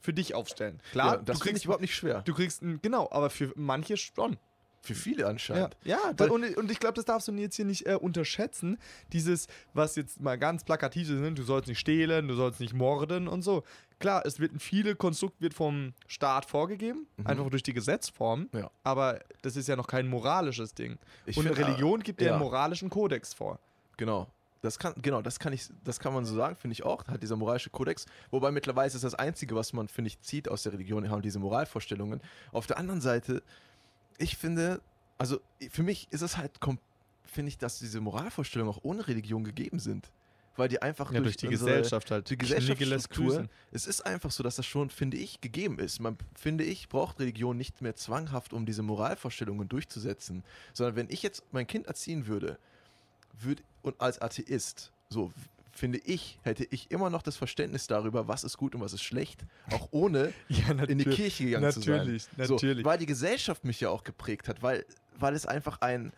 für dich aufstellen. Klar, ja, das kriegst überhaupt nicht schwer. Du kriegst, genau, aber für manche schon. Für viele Ja, anscheinend. ja Weil- da, und, und ich glaube, das darfst du jetzt hier nicht äh, unterschätzen. Dieses, was jetzt mal ganz plakativ ist, ne? du sollst nicht stehlen, du sollst nicht morden und so. Klar, es wird ein viele Konstrukt wird vom Staat vorgegeben, Mhm. einfach durch die Gesetzform. Ja. Aber das ist ja noch kein moralisches Ding. Ich und find, Religion gibt dir ja. einen moralischen Kodex vor. Genau. Das kann, genau, das kann ich, das kann man so sagen, finde ich auch, hat dieser moralische Kodex. Wobei mittlerweile ist das das Einzige, was man, finde ich, zieht aus der Religion, haben diese Moralvorstellungen. Auf der anderen Seite, ich finde, also für mich ist es halt, finde ich, dass diese Moralvorstellungen auch ohne Religion gegeben sind. Weil die einfach Ja, durch die unsere- Gesellschaft halt. die Gesellschaftsstruktur, es ist einfach so, dass das schon, finde ich, gegeben ist. Man, finde ich, braucht Religion nicht mehr zwanghaft, um diese Moralvorstellungen durchzusetzen. Sondern wenn ich jetzt mein Kind erziehen würde, würde und als Atheist, so finde ich, hätte ich immer noch das Verständnis darüber, was ist gut und was ist schlecht, auch ohne Ja, in die Kirche gegangen zu sein. Natürlich, So, natürlich. weil die Gesellschaft mich ja auch geprägt hat, weil, weil es einfach ein,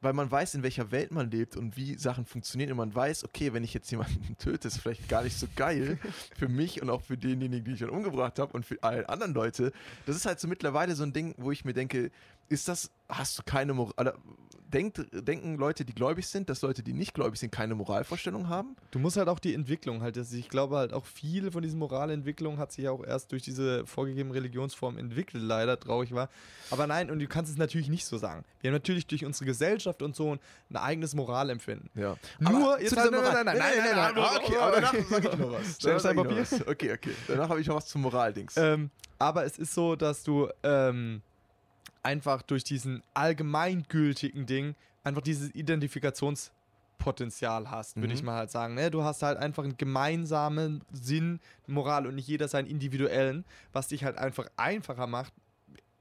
weil man weiß, in welcher Welt man lebt und wie Sachen funktionieren und man weiß, okay, wenn ich jetzt jemanden töte, ist vielleicht gar nicht so geil für mich und auch für denjenigen, die ich dann umgebracht habe und für alle anderen Leute. Das ist halt so mittlerweile so ein Ding, wo ich mir denke, ist das, hast du keine Moral, denkt, denken Leute, die gläubig sind, dass Leute, die nicht gläubig sind, keine Moralvorstellung haben? Du musst halt auch die Entwicklung halt, ich glaube halt auch viel von diesen Moralentwicklungen hat sich auch erst durch diese vorgegebene Religionsform entwickelt, leider traurig war. Aber nein, und du kannst es natürlich nicht so sagen. Wir haben natürlich durch unsere Gesellschaft und so ein eigenes Moralempfinden. Ja. Nur, jetzt halt- nein, nein, nein, nein, nein, nein, Ah, Okay, aber danach ich noch was. Sag ich noch Papier? was. Okay, okay. Danach habe ich noch was zum Moraldings. Ähm, aber es ist so, dass du ähm, einfach durch diesen allgemeingültigen Ding einfach dieses Identifikationspunkt Grundpotenzial hast, würde Mhm. ich mal halt sagen. Ne? Du hast halt einfach einen gemeinsamen Sinn, Moral und nicht jeder seinen individuellen, was dich halt einfach einfacher macht,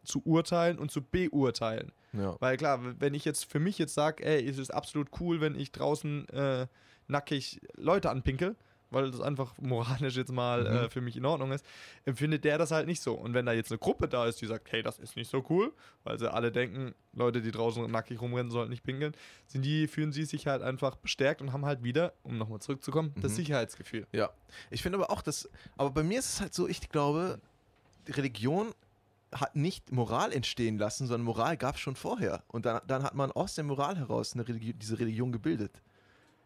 zu urteilen und zu beurteilen. Ja. Weil klar, wenn ich jetzt für mich jetzt sage, ey, es ist absolut cool, wenn ich draußen äh, nackig Leute anpinkel, weil das einfach moralisch jetzt mal Mhm. äh, für mich in Ordnung ist, empfindet der das halt nicht so. Und wenn da jetzt eine Gruppe da ist, die sagt, hey, das ist nicht so cool, weil sie alle denken, Leute, die draußen nackig rumrennen, sollten nicht pinkeln, sind die, fühlen sie sich halt einfach bestärkt und haben halt wieder, um nochmal zurückzukommen, das Mhm. Sicherheitsgefühl. Ja, ich finde aber auch, dass, aber bei mir ist es halt so, ich glaube, die Religion hat nicht Moral entstehen lassen, sondern Moral gab es schon vorher. Und dann, dann hat man aus der Moral heraus eine Religi diese Religion gebildet.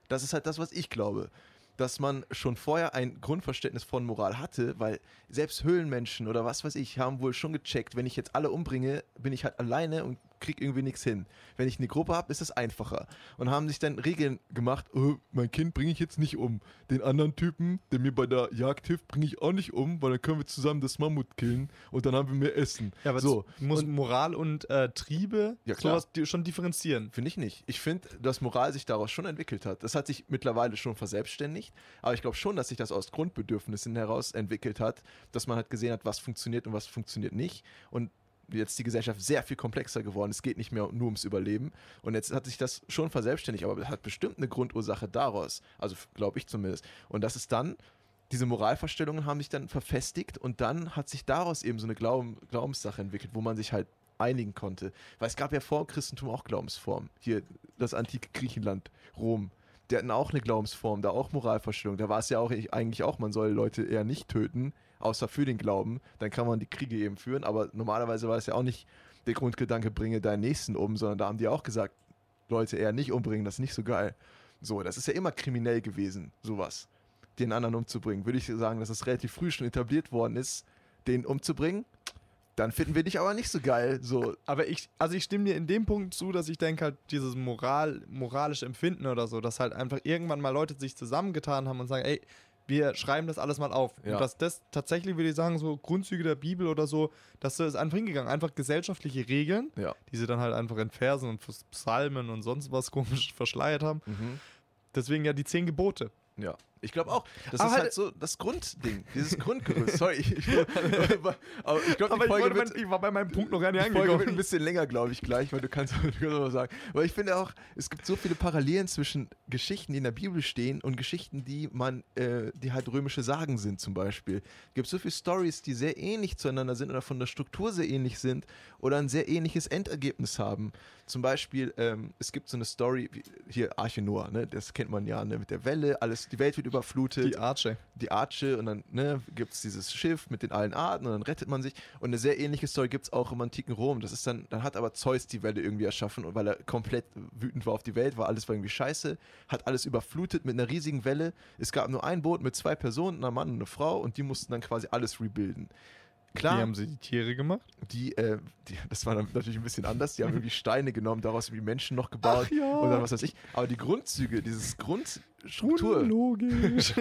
Das ist halt das, was ich glaube. Dass man schon vorher ein Grundverständnis von Moral hatte, weil selbst Höhlenmenschen oder was weiß ich haben wohl schon gecheckt, wenn ich jetzt alle umbringe, bin ich halt alleine und krieg irgendwie nichts hin. Wenn ich eine Gruppe habe, ist es einfacher. Und haben sich dann Regeln gemacht, oh, mein Kind bringe ich jetzt nicht um. Den anderen Typen, der mir bei der Jagd hilft, bringe ich auch nicht um, weil dann können wir zusammen das Mammut killen und dann haben wir mehr Essen. Ja, aber so, muss und- Moral und äh, Triebe Ja, sowas schon differenzieren. Finde ich nicht. Ich finde, dass Moral sich daraus schon entwickelt hat. Das hat sich mittlerweile schon verselbstständigt, aber ich glaube schon, dass sich das aus Grundbedürfnissen heraus entwickelt hat, dass man halt gesehen hat, was funktioniert und was funktioniert nicht. Und jetzt die Gesellschaft sehr viel komplexer geworden. Es geht nicht mehr nur ums Überleben. Und jetzt hat sich das schon verselbstständigt, aber es hat bestimmt eine Grundursache daraus. Also glaube ich zumindest. Und das ist dann, diese Moralvorstellungen haben sich dann verfestigt und dann hat sich daraus eben so eine Glauben, Glaubenssache entwickelt, wo man sich halt einigen konnte. Weil es gab ja vor Christentum auch Glaubensformen. Hier das antike Griechenland, Rom. Die hatten auch eine Glaubensform, da auch Moralvorstellungen. Da war es ja auch eigentlich auch, man soll Leute eher nicht töten, außer für den Glauben. Dann kann man die Kriege eben führen. Aber normalerweise war es ja auch nicht der Grundgedanke, bringe deinen Nächsten um, sondern da haben die auch gesagt, Leute eher nicht umbringen, das ist nicht so geil. So, das ist ja immer kriminell gewesen, sowas. Den anderen umzubringen. Würde ich sagen, dass es relativ früh schon etabliert worden ist, den umzubringen. Dann finden wir dich aber nicht so geil. So, Aber ich, also ich stimme dir in dem Punkt zu, dass ich denke halt, dieses Moral, moralische Empfinden oder so, dass halt einfach irgendwann mal Leute sich zusammengetan haben und sagen, ey, wir schreiben das alles mal auf. Ja. Und dass das tatsächlich, würde ich sagen, so Grundzüge der Bibel oder so, dass das ist einfach hingegangen. Einfach gesellschaftliche Regeln, ja. die sie dann halt einfach in Versen und Psalmen und sonst was komisch verschleiert haben. Mhm. Deswegen ja die zehn Gebote. Ja, ich glaube auch. Das Aber ist halt- halt so das Grundding, dieses Grundgerüst. Sorry, ich, ich, aber ich glaube, ich, wollte wird, ich war bei meinem Punkt noch gar nicht die Folge wird ein angekommen. bisschen länger, glaube ich, gleich, weil du kannst, du kannst auch was sagen. Aber ich finde auch, es gibt so viele Parallelen zwischen Geschichten, die in der Bibel stehen und Geschichten, die man, äh, die halt römische Sagen sind zum Beispiel. Es gibt so viele Stories, die sehr ähnlich zueinander sind oder von der Struktur sehr ähnlich sind oder ein sehr ähnliches Endergebnis haben. Zum Beispiel, ähm, es gibt so eine Story, wie, hier Arche Noah, ne, das kennt man ja, ne, mit der Welle, alles, die Welt wird überflutet Die Arche. die Arche und dann ne, gibt es dieses Schiff mit den allen Arten und dann rettet man sich. Und eine sehr ähnliche Story gibt es auch im antiken Rom. Das ist dann, dann hat aber Zeus die Welle irgendwie erschaffen und weil er komplett wütend war auf die Welt, war alles war irgendwie scheiße, hat alles überflutet mit einer riesigen Welle. Es gab nur ein Boot mit zwei Personen, ein Mann und eine Frau und die mussten dann quasi alles rebuilden. Wie Klar, haben sie die Tiere gemacht? die, äh, die, das war dann natürlich ein bisschen anders. Die haben irgendwie Steine genommen, daraus irgendwie Menschen noch gebaut ja. und dann was weiß ich. Aber die Grundzüge, dieses Grundstruktur, Logisch.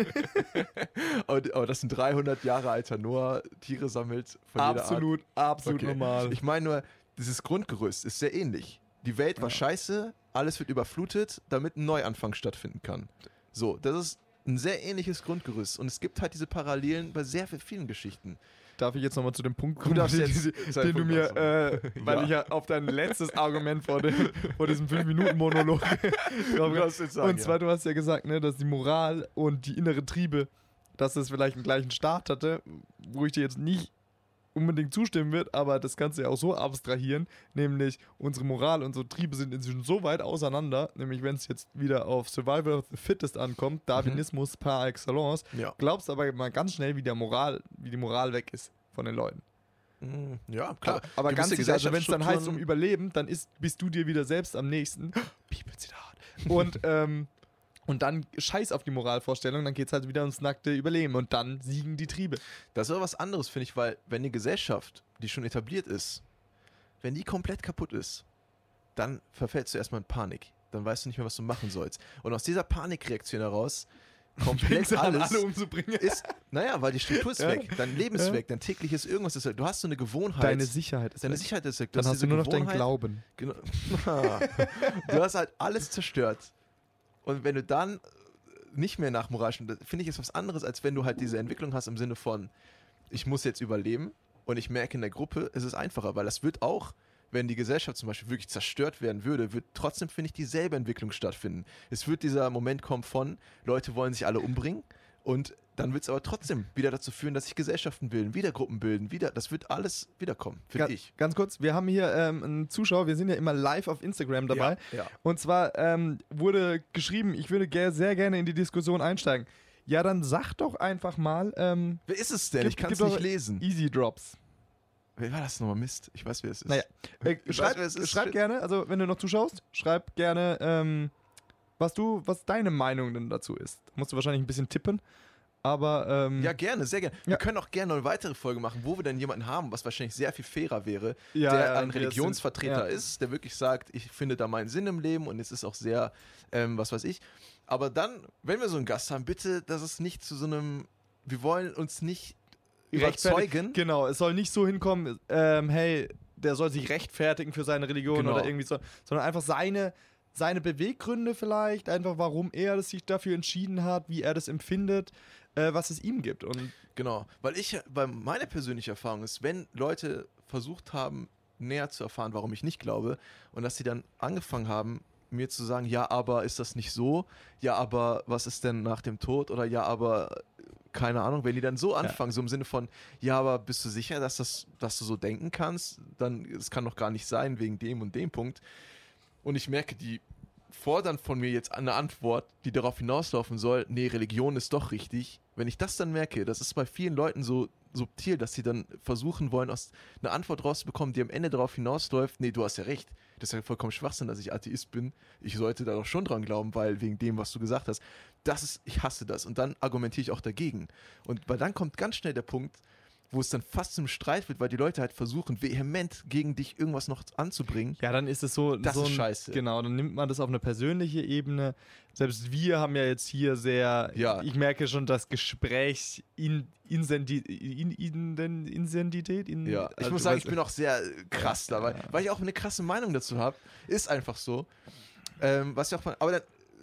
aber, aber das sind 300 Jahre alter Noah, Tiere sammelt von jeder Art. absolut, absolut Okay. normal. Ich meine nur, dieses Grundgerüst ist sehr ähnlich. Die Welt war Ja. scheiße, alles wird überflutet, damit ein Neuanfang stattfinden kann. So, das ist ein sehr ähnliches Grundgerüst und es gibt halt diese Parallelen bei sehr vielen Geschichten. Darf ich jetzt nochmal zu dem Punkt kommen, Du den, jetzt den du mir, äh, weil Ja. ich ja auf dein letztes Argument vor, dem, vor diesem 5-Minuten-Monolog Du darfst jetzt sagen, Und zwar, du hast ja gesagt, ne, dass die Moral und die innere Triebe, dass es vielleicht einen gleichen Start hatte, wo ich dir jetzt nicht unbedingt zustimmen wird, aber das kannst du ja auch so abstrahieren, nämlich unsere Moral und unsere Triebe sind inzwischen so weit auseinander, nämlich wenn es jetzt wieder auf Survival of the Fittest ankommt, Darwinismus par excellence, Ja. glaubst aber mal ganz schnell, wie der Moral, wie die Moral weg ist von den Leuten. Mm, Ja, klar. aber Gewisse ganz sicher, also wenn es dann heißt um Gesellschaftsstrukturen- Überleben, dann ist, bist du dir wieder selbst am nächsten. Bibelzitat. Und, ähm, und dann scheiß auf die Moralvorstellung, dann geht es halt wieder ums nackte Überleben und dann siegen die Triebe. Das ist aber was anderes, finde ich, weil wenn eine Gesellschaft, die schon etabliert ist, wenn die komplett kaputt ist, dann verfällst du erstmal in Panik. Dann weißt du nicht mehr, was du machen sollst. Und aus dieser Panikreaktion heraus komplett du alles alle umzubringen. ist, naja, weil die Struktur ist Ja. weg, dein Leben ist Ja. weg, dein tägliches irgendwas ist weg. Du hast so eine Gewohnheit. Deine Sicherheit ist deine weg. Sicherheit ist weg. Dann hast du diese nur noch deinen Gewohnheit- Glauben. Genau. du hast halt alles zerstört. Und wenn du dann nicht mehr nach moralischen, das finde ich ist was anderes, als wenn du halt diese Entwicklung hast im Sinne von, ich muss jetzt überleben und ich merke in der Gruppe, es ist einfacher, weil das wird auch, wenn die Gesellschaft zum Beispiel wirklich zerstört werden würde, wird trotzdem, finde ich, dieselbe Entwicklung stattfinden. Es wird dieser Moment kommen von, Leute wollen sich alle umbringen und dann wird es aber trotzdem wieder dazu führen, dass sich Gesellschaften bilden, wieder Gruppen bilden, wieder, das wird alles wiederkommen, finde ich. Ganz kurz, wir haben hier ähm, einen Zuschauer, wir sind ja immer live auf Instagram dabei. Ja, ja. Und zwar ähm, wurde geschrieben, ich würde sehr gerne in die Diskussion einsteigen. Ja, dann sag doch einfach mal ähm, Wer ist es denn? Gib- ich kann es nicht lesen. Easy Drops. Wer war das nochmal? Mist. Ich weiß, wer es ist. Naja, äh, weiß, schreib, wer es ist. schreib gerne, also wenn du noch zuschaust, schreib gerne, ähm, was du, was deine Meinung denn dazu ist. Musst du wahrscheinlich ein bisschen tippen, aber ähm, Ja, gerne, sehr gerne. Ja. Wir können auch gerne eine weitere Folge machen, wo wir dann jemanden haben, was wahrscheinlich sehr viel fairer wäre, ja, der ja, ein Religionsvertreter sind- ist, der wirklich sagt, ich finde da meinen Sinn im Leben und es ist auch sehr, ähm, was weiß ich. Aber dann, wenn wir so einen Gast haben, bitte, dass es nicht zu so einem, wir wollen uns nicht überzeugen. Genau, es soll nicht so hinkommen, ähm, hey, der soll sich rechtfertigen für seine Religion Genau. oder irgendwie so, sondern einfach seine, seine Beweggründe vielleicht, einfach warum er das sich dafür entschieden hat, wie er das empfindet, äh, was es ihm gibt. Und Genau, weil ich, weil meine persönliche Erfahrung ist, wenn Leute versucht haben, näher zu erfahren, warum ich nicht glaube, und dass sie dann angefangen haben, mir zu sagen, ja, aber ist das nicht so? Ja, aber was ist denn nach dem Tod? Oder ja, aber keine Ahnung, wenn die dann so anfangen, so im Sinne von, ja, aber bist du sicher, dass, das, dass du so denken kannst? Dann, es kann doch gar nicht sein, wegen dem und dem Punkt. Und ich merke, die fordern von mir jetzt eine Antwort, die darauf hinauslaufen soll, nee, Religion ist doch richtig. Wenn ich das dann merke, das ist bei vielen Leuten so subtil, dass sie dann versuchen wollen, aus eine Antwort rauszubekommen, die am Ende darauf hinausläuft, nee, du hast ja recht. Das ist ja vollkommen Schwachsinn, dass ich Atheist bin. Ich sollte da doch schon dran glauben, weil wegen dem, was du gesagt hast. Das ist, ich hasse das. Und dann argumentiere ich auch dagegen. Und weil dann kommt ganz schnell der Punkt, wo es dann fast zum Streit wird, weil die Leute halt versuchen, vehement gegen dich irgendwas noch anzubringen. ja, dann ist es so, Das so ist ein, scheiße. Genau, dann nimmt man das auf eine persönliche Ebene. Selbst wir haben ja jetzt hier sehr, Ja. ich merke schon das Gespräch in, Insendi, in, in, in, Insendität. In, Ja, ich also, muss sagen, ich bin auch sehr äh, krass dabei, ja. weil ich auch eine krasse Meinung dazu habe. Ist einfach so. Ähm, was ja auch, aber dann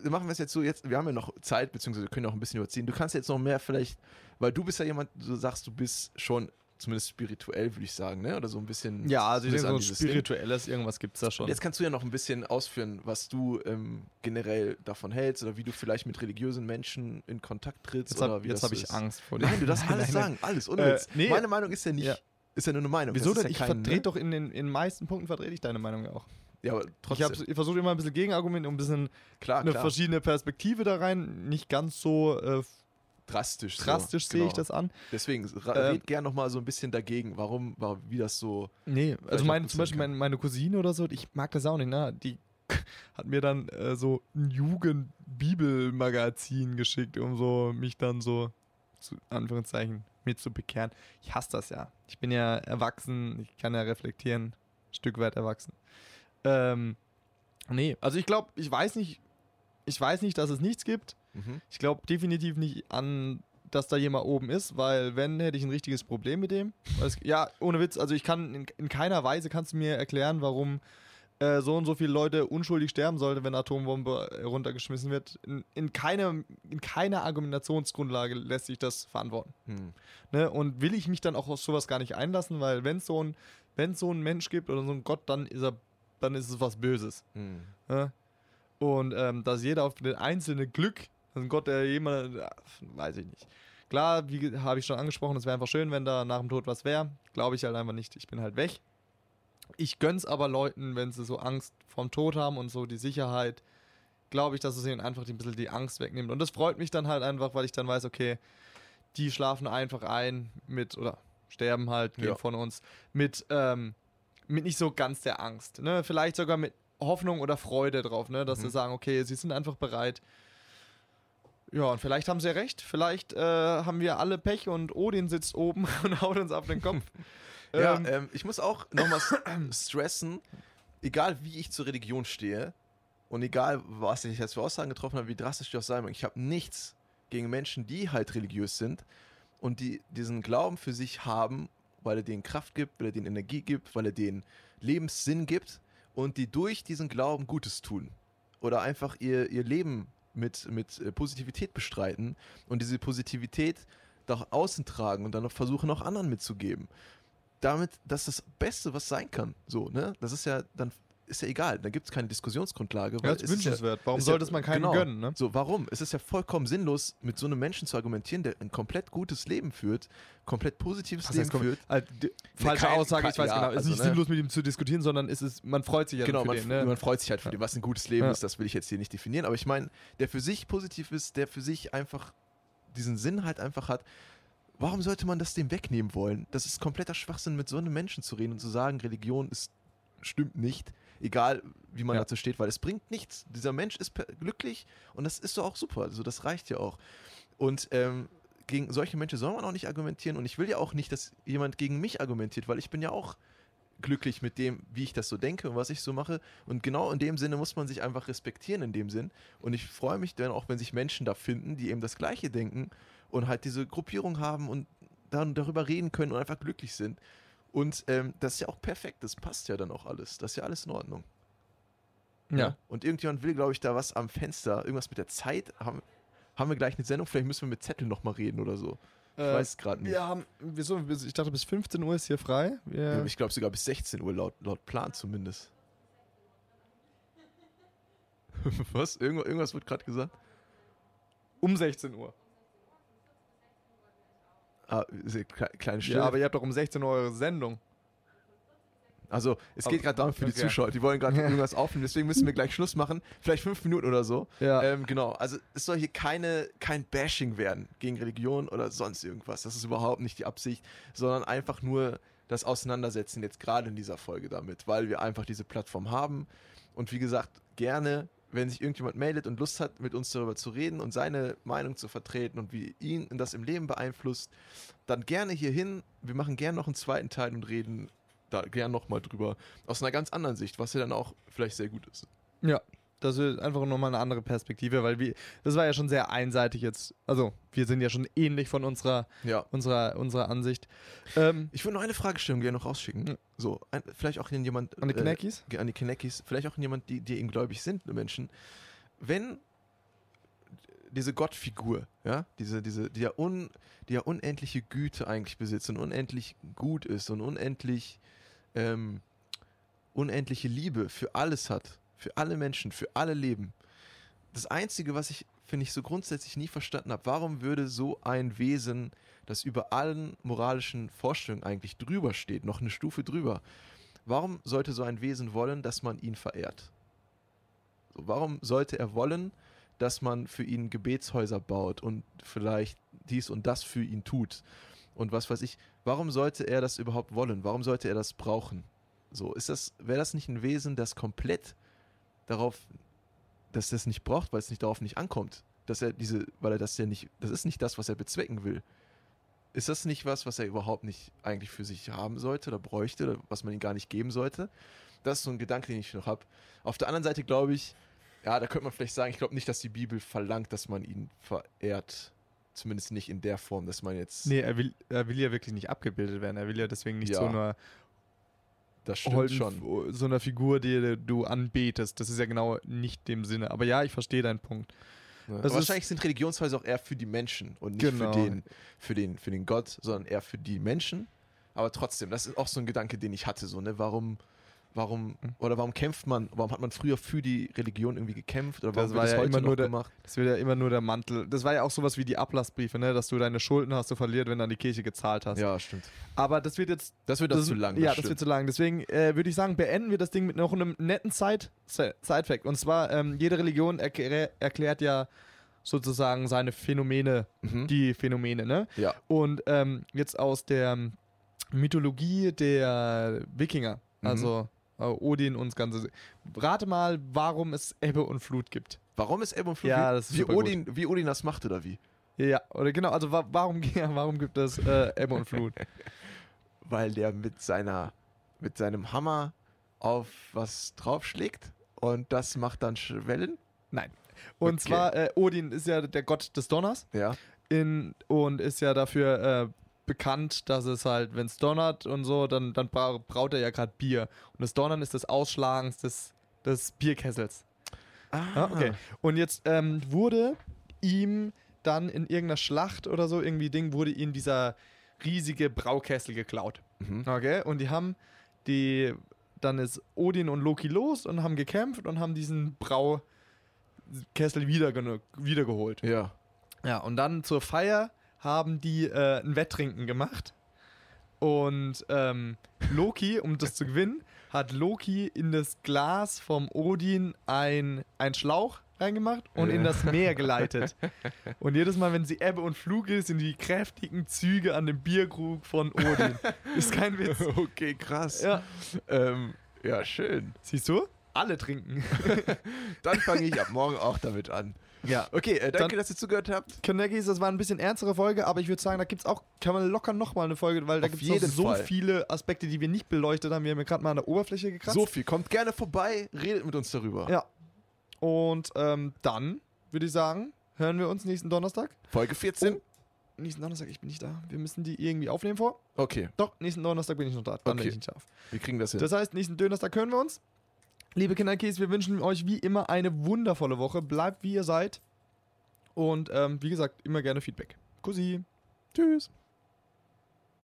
machen wir es jetzt so, jetzt, wir haben ja noch Zeit, beziehungsweise wir können auch ein bisschen überziehen. Du kannst jetzt noch mehr vielleicht, weil du bist ja jemand, du sagst, du bist schon zumindest spirituell, würde ich sagen, ne? Oder so ein bisschen. Ja, also ich denke, so ein dieses Ding. spirituelles, irgendwas gibt es da schon. Jetzt kannst du ja noch ein bisschen ausführen, was du ähm, generell davon hältst oder wie du vielleicht mit religiösen Menschen in Kontakt trittst. Jetzt oder habe hab ich. Angst vor Nein, du darfst alles sagen, alles, ohne Äh, nee. Meine Meinung ist ja nicht, Ja. ist ja nur eine Meinung. Wieso denn? ist Ich ja kein, vertrete ne? doch in den in meisten Punkten vertrete ich deine Meinung ja auch. Ja, aber Ich, trotzdem. hab- ich versuche immer ein bisschen Gegenargumente, um ein bisschen klar, eine klar. verschiedene Perspektive da rein. Nicht ganz so äh, drastisch. drastisch so, sehe ich genau. das an. Deswegen Ähm, red gern noch mal so ein bisschen dagegen, warum, warum wie das so. Nee, also meine, zum Beispiel meine, meine Cousine oder so, ich mag das auch nicht, ne? Die hat mir dann äh, so ein Jugend-Bibelmagazin geschickt, um so mich dann so, zu Anführungszeichen, mir zu bekehren. Ich hasse das ja. Ich bin ja erwachsen, ich kann ja reflektieren, ein Stück weit erwachsen. Ähm, nee, also ich glaube, ich weiß nicht, ich weiß nicht, dass es nichts gibt. Mhm. Ich glaube definitiv nicht an, dass da jemand oben ist, weil wenn, hätte ich ein richtiges Problem mit dem. Es, ja, ohne Witz, also ich kann in, in keiner Weise kannst du mir erklären, warum äh, so und so viele Leute unschuldig sterben sollten, wenn eine Atombombe äh, runtergeschmissen wird. In, in, keiner, in keiner Argumentationsgrundlage lässt sich das verantworten. Hm. Ne? Und will ich mich dann auch auf sowas gar nicht einlassen, weil wenn es so ein, wenn so ein Mensch gibt oder so ein Gott, dann ist er, dann ist es was Böses. Hm. Ne? Und ähm, dass jeder auf den einzelnen Glück, ein Gott, der jemand, ja, weiß ich nicht. Klar, wie habe ich schon angesprochen, es wäre einfach schön, wenn da nach dem Tod was wäre. Glaube ich halt einfach nicht. Ich bin halt weg. Ich gönn's aber Leuten, wenn sie so Angst vorm Tod haben und so die Sicherheit, glaube ich, dass es ihnen einfach ein bisschen die Angst wegnimmt. Und das freut mich dann halt einfach, weil ich dann weiß, okay, die schlafen einfach ein mit, oder sterben halt, gehen Ja. von uns, mit, ähm, mit nicht so ganz der Angst. Ne? Vielleicht sogar mit Hoffnung oder Freude drauf, ne? dass Mhm. sie sagen, okay, sie sind einfach bereit. Ja, und vielleicht haben sie ja recht. Vielleicht äh, haben wir alle Pech und Odin sitzt oben und haut uns auf den Kopf. Ja, Ähm, ähm, ich muss auch nochmal stressen, egal wie ich zur Religion stehe und egal, was ich jetzt für Aussagen getroffen habe, wie drastisch die auch sein mag, ich habe nichts gegen Menschen, die halt religiös sind und die diesen Glauben für sich haben, weil er denen Kraft gibt, weil er denen Energie gibt, weil er denen Lebenssinn gibt und die durch diesen Glauben Gutes tun oder einfach ihr, ihr Leben mit, mit äh, Positivität bestreiten und diese Positivität nach außen tragen und dann noch versuchen, auch anderen mitzugeben. Damit, das ist das Beste, was sein kann. So, ne? Das ist ja dann ist ja egal, da gibt es keine Diskussionsgrundlage. Ja, weil das es ist ist ja, wünschenswert. Warum ist ja- sollte es man keinem genau. gönnen, ne? so, warum? Es ist ja vollkommen sinnlos, mit so einem Menschen zu argumentieren, der ein komplett gutes Leben führt, komplett positives Was Leben heißt, führt. Also, falsche kein- Aussage, ich kein- weiß ja, genau. Es ist also, nicht ne? sinnlos, mit ihm zu diskutieren, sondern es ist, man freut sich ja Genau, für man, den. Ne? man freut sich halt für Ja. den, was ein gutes Leben Ja. ist, das will ich jetzt hier nicht definieren, aber ich meine, der für sich positiv ist, der für sich einfach diesen Sinn halt einfach hat, warum sollte man das dem wegnehmen wollen? Das ist kompletter Schwachsinn, mit so einem Menschen zu reden und zu sagen, Religion ist, stimmt nicht, egal wie man Ja. dazu steht, weil es bringt nichts. Dieser Mensch ist glücklich und das ist doch auch super, also das reicht ja auch. Und ähm, gegen solche Menschen soll man auch nicht argumentieren und ich will ja auch nicht, dass jemand gegen mich argumentiert, weil ich bin ja auch glücklich mit dem, wie ich das so denke und was ich so mache. Und genau in dem Sinne muss man sich einfach respektieren in dem Sinn. Und ich freue mich dann auch, wenn sich Menschen da finden, die eben das Gleiche denken und halt diese Gruppierung haben und dann darüber reden können und einfach glücklich sind. Und ähm, das ist ja auch perfekt, das passt ja dann auch alles. Das ist ja alles in Ordnung. ja. Und irgendjemand will, glaube ich, da was am Fenster, irgendwas mit der Zeit. Haben, haben wir gleich eine Sendung? Vielleicht müssen wir mit Zettel nochmal reden oder so. Ich Äh, weiß gerade nicht. Wir haben, wieso, ich dachte, bis 15 Uhr ist hier frei. Wir, Ja, Ich glaube sogar bis 16 Uhr, laut, laut Plan zumindest. Was? Irgendwas, irgendwas wird gerade gesagt? um 16 Uhr. Ah, kleine Stille. Ja, aber ihr habt doch um 16 Uhr eure Sendung. also, es geht gerade darum für die okay. Zuschauer. Die wollen gerade irgendwas aufnehmen, deswegen müssen wir gleich Schluss machen. Vielleicht fünf Minuten oder so. Ja. Ähm, genau, also es soll hier keine, kein Bashing werden gegen Religion oder sonst irgendwas. Das ist überhaupt nicht die Absicht, sondern einfach nur das Auseinandersetzen jetzt gerade in dieser Folge damit, weil wir einfach diese Plattform haben. Und wie gesagt, gerne, wenn sich irgendjemand meldet und Lust hat, mit uns darüber zu reden und seine Meinung zu vertreten und wie ihn das im Leben beeinflusst, dann gerne hierhin. Wir machen gerne noch einen zweiten Teil und reden da gerne nochmal drüber. Aus einer ganz anderen Sicht, was ja dann auch vielleicht sehr gut ist. Ja, das ist einfach nochmal eine andere Perspektive, weil wir, das war ja schon sehr einseitig jetzt. Also, wir sind ja schon ähnlich von unserer, Ja. unserer, unserer Ansicht. Ähm, Ich würde noch eine Fragestellung gerne noch rausschicken. Ja. So, ein, vielleicht auch an jemand. an die äh, Knackis? an die Kinekis, vielleicht auch an jemand, die, die ihnen gläubig sind, Menschen. Wenn diese Gottfigur, ja, diese, diese, die ja, un, die ja unendliche Güte eigentlich besitzt und unendlich gut ist und unendlich ähm, unendliche Liebe für alles hat, für alle Menschen, für alle Leben. Das Einzige, was ich, finde ich, so grundsätzlich nie verstanden habe, warum würde so ein Wesen, das über allen moralischen Vorstellungen eigentlich drüber steht, noch eine Stufe drüber, warum sollte so ein Wesen wollen, dass man ihn verehrt? So, warum sollte er wollen, dass man für ihn Gebetshäuser baut und vielleicht dies und das für ihn tut? Und was weiß ich, warum sollte er das überhaupt wollen? Warum sollte er das brauchen? So, ist das, wäre das nicht ein Wesen, das komplett darauf, dass er es nicht braucht, weil es nicht darauf nicht ankommt? Dass er diese, weil er das ja nicht, das ist nicht das, was er bezwecken will. Ist das nicht was, was er überhaupt nicht eigentlich für sich haben sollte oder bräuchte oder was man ihm gar nicht geben sollte? Das ist so ein Gedanke, den ich noch habe. Auf der anderen Seite glaube ich, ja, da könnte man vielleicht sagen, ich glaube nicht, dass die Bibel verlangt, dass man ihn verehrt. Zumindest nicht in der Form, dass man jetzt. Nee, er will, er will ja wirklich nicht abgebildet werden. Er will ja deswegen nicht Ja, so einer das stimmt holden- schon. so einer Figur, die du anbetest. Das ist ja genau nicht dem Sinne. Aber ja, ich verstehe deinen Punkt. Aber ist- wahrscheinlich sind Religionshäuser auch eher für die Menschen und nicht Genau. für, den, für, den, für den Gott, sondern eher für die Menschen. Aber trotzdem, das ist auch so ein Gedanke, den ich hatte. So, ne? Warum, warum, Hm. oder warum kämpft man, warum hat man früher für die Religion irgendwie gekämpft? Oder warum Das wird war das ja heute immer nur der- gemacht? Das wird ja immer nur der Mantel. Das war ja auch sowas wie die Ablassbriefe, ne? dass du deine Schulden hast du verliert, wenn du an die Kirche gezahlt hast. Ja, stimmt. Aber das wird jetzt Das wird Das das zu lang. ja, das stimmt. wird zu lang. Deswegen äh, würde ich sagen, beenden wir das Ding mit noch einem netten Side- Side-Fact. Und zwar, ähm, jede Religion erklär, erklärt ja sozusagen seine Phänomene, Mhm. die Phänomene, ne? Ja. Und ähm, jetzt aus der Mythologie der Wikinger, Mhm. also Odin und das Ganze. Rate mal, warum es Ebbe und Flut gibt. Warum ist Ebbe und Flut? Ja, ist wie, gut. Odin, wie Odin das macht oder wie? Ja, oder genau, also wa warum, ja, warum gibt es äh, Ebbe und Flut? Weil der mit seiner, mit seinem Hammer auf was draufschlägt und das macht dann Wellen. Nein. Und Okay. zwar, äh, Odin ist ja der Gott des Donners. Ja. in, und ist ja dafür äh, bekannt, dass es halt, wenn es donnert und so, dann, dann bra braut er ja gerade Bier. Und das Donnern ist das Ausschlagen des, des Bierkessels. Ja, okay. Und jetzt ähm, wurde ihm dann in irgendeiner Schlacht oder so, irgendwie Ding, wurde ihm dieser riesige Braukessel geklaut. Mhm. Okay, und die haben die, dann ist Odin und Loki los und haben gekämpft und haben diesen Braukessel wieder, wiedergeholt. Ja. Ja, und dann zur Feier haben die äh, ein Wetttrinken gemacht. Und ähm, Loki, um das zu gewinnen, hat Loki in das Glas vom Odin ein, ein Schlauch reingemacht und in das Meer geleitet. Und jedes Mal, wenn sie Ebbe und Flug ist, sind die kräftigen Züge an dem Bierkrug von Odin. Ist kein Witz. Okay, krass. Ja. Ähm, ja, schön. Siehst du? Alle trinken. Dann fange ich ab morgen auch damit an. Ja. Okay, äh, danke, Dann- dass ihr zugehört habt. Conneckies, das war ein bisschen ernstere Folge, aber ich würde sagen, da gibt es auch, kann man locker nochmal eine Folge, weil da Auf gibt es so Fall. viele Aspekte, die wir nicht beleuchtet haben. Wir haben ja gerade mal an der Oberfläche gekratzt. So viel. Kommt gerne vorbei, redet mit uns darüber. Ja. Und ähm, dann würde ich sagen, hören wir uns nächsten Donnerstag. Folge 14. Nächsten Donnerstag, ich bin nicht da. Wir müssen die irgendwie aufnehmen vor. Okay, Doch, nächsten Donnerstag bin ich noch da. Dann Okay. bin ich nicht auf. wir kriegen das hin. Das heißt, nächsten Donnerstag hören wir uns. Liebe Kinderkies, wir wünschen euch wie immer eine wundervolle Woche. Bleibt wie ihr seid. Und ähm, wie gesagt, immer gerne Feedback. Kussi. Tschüss.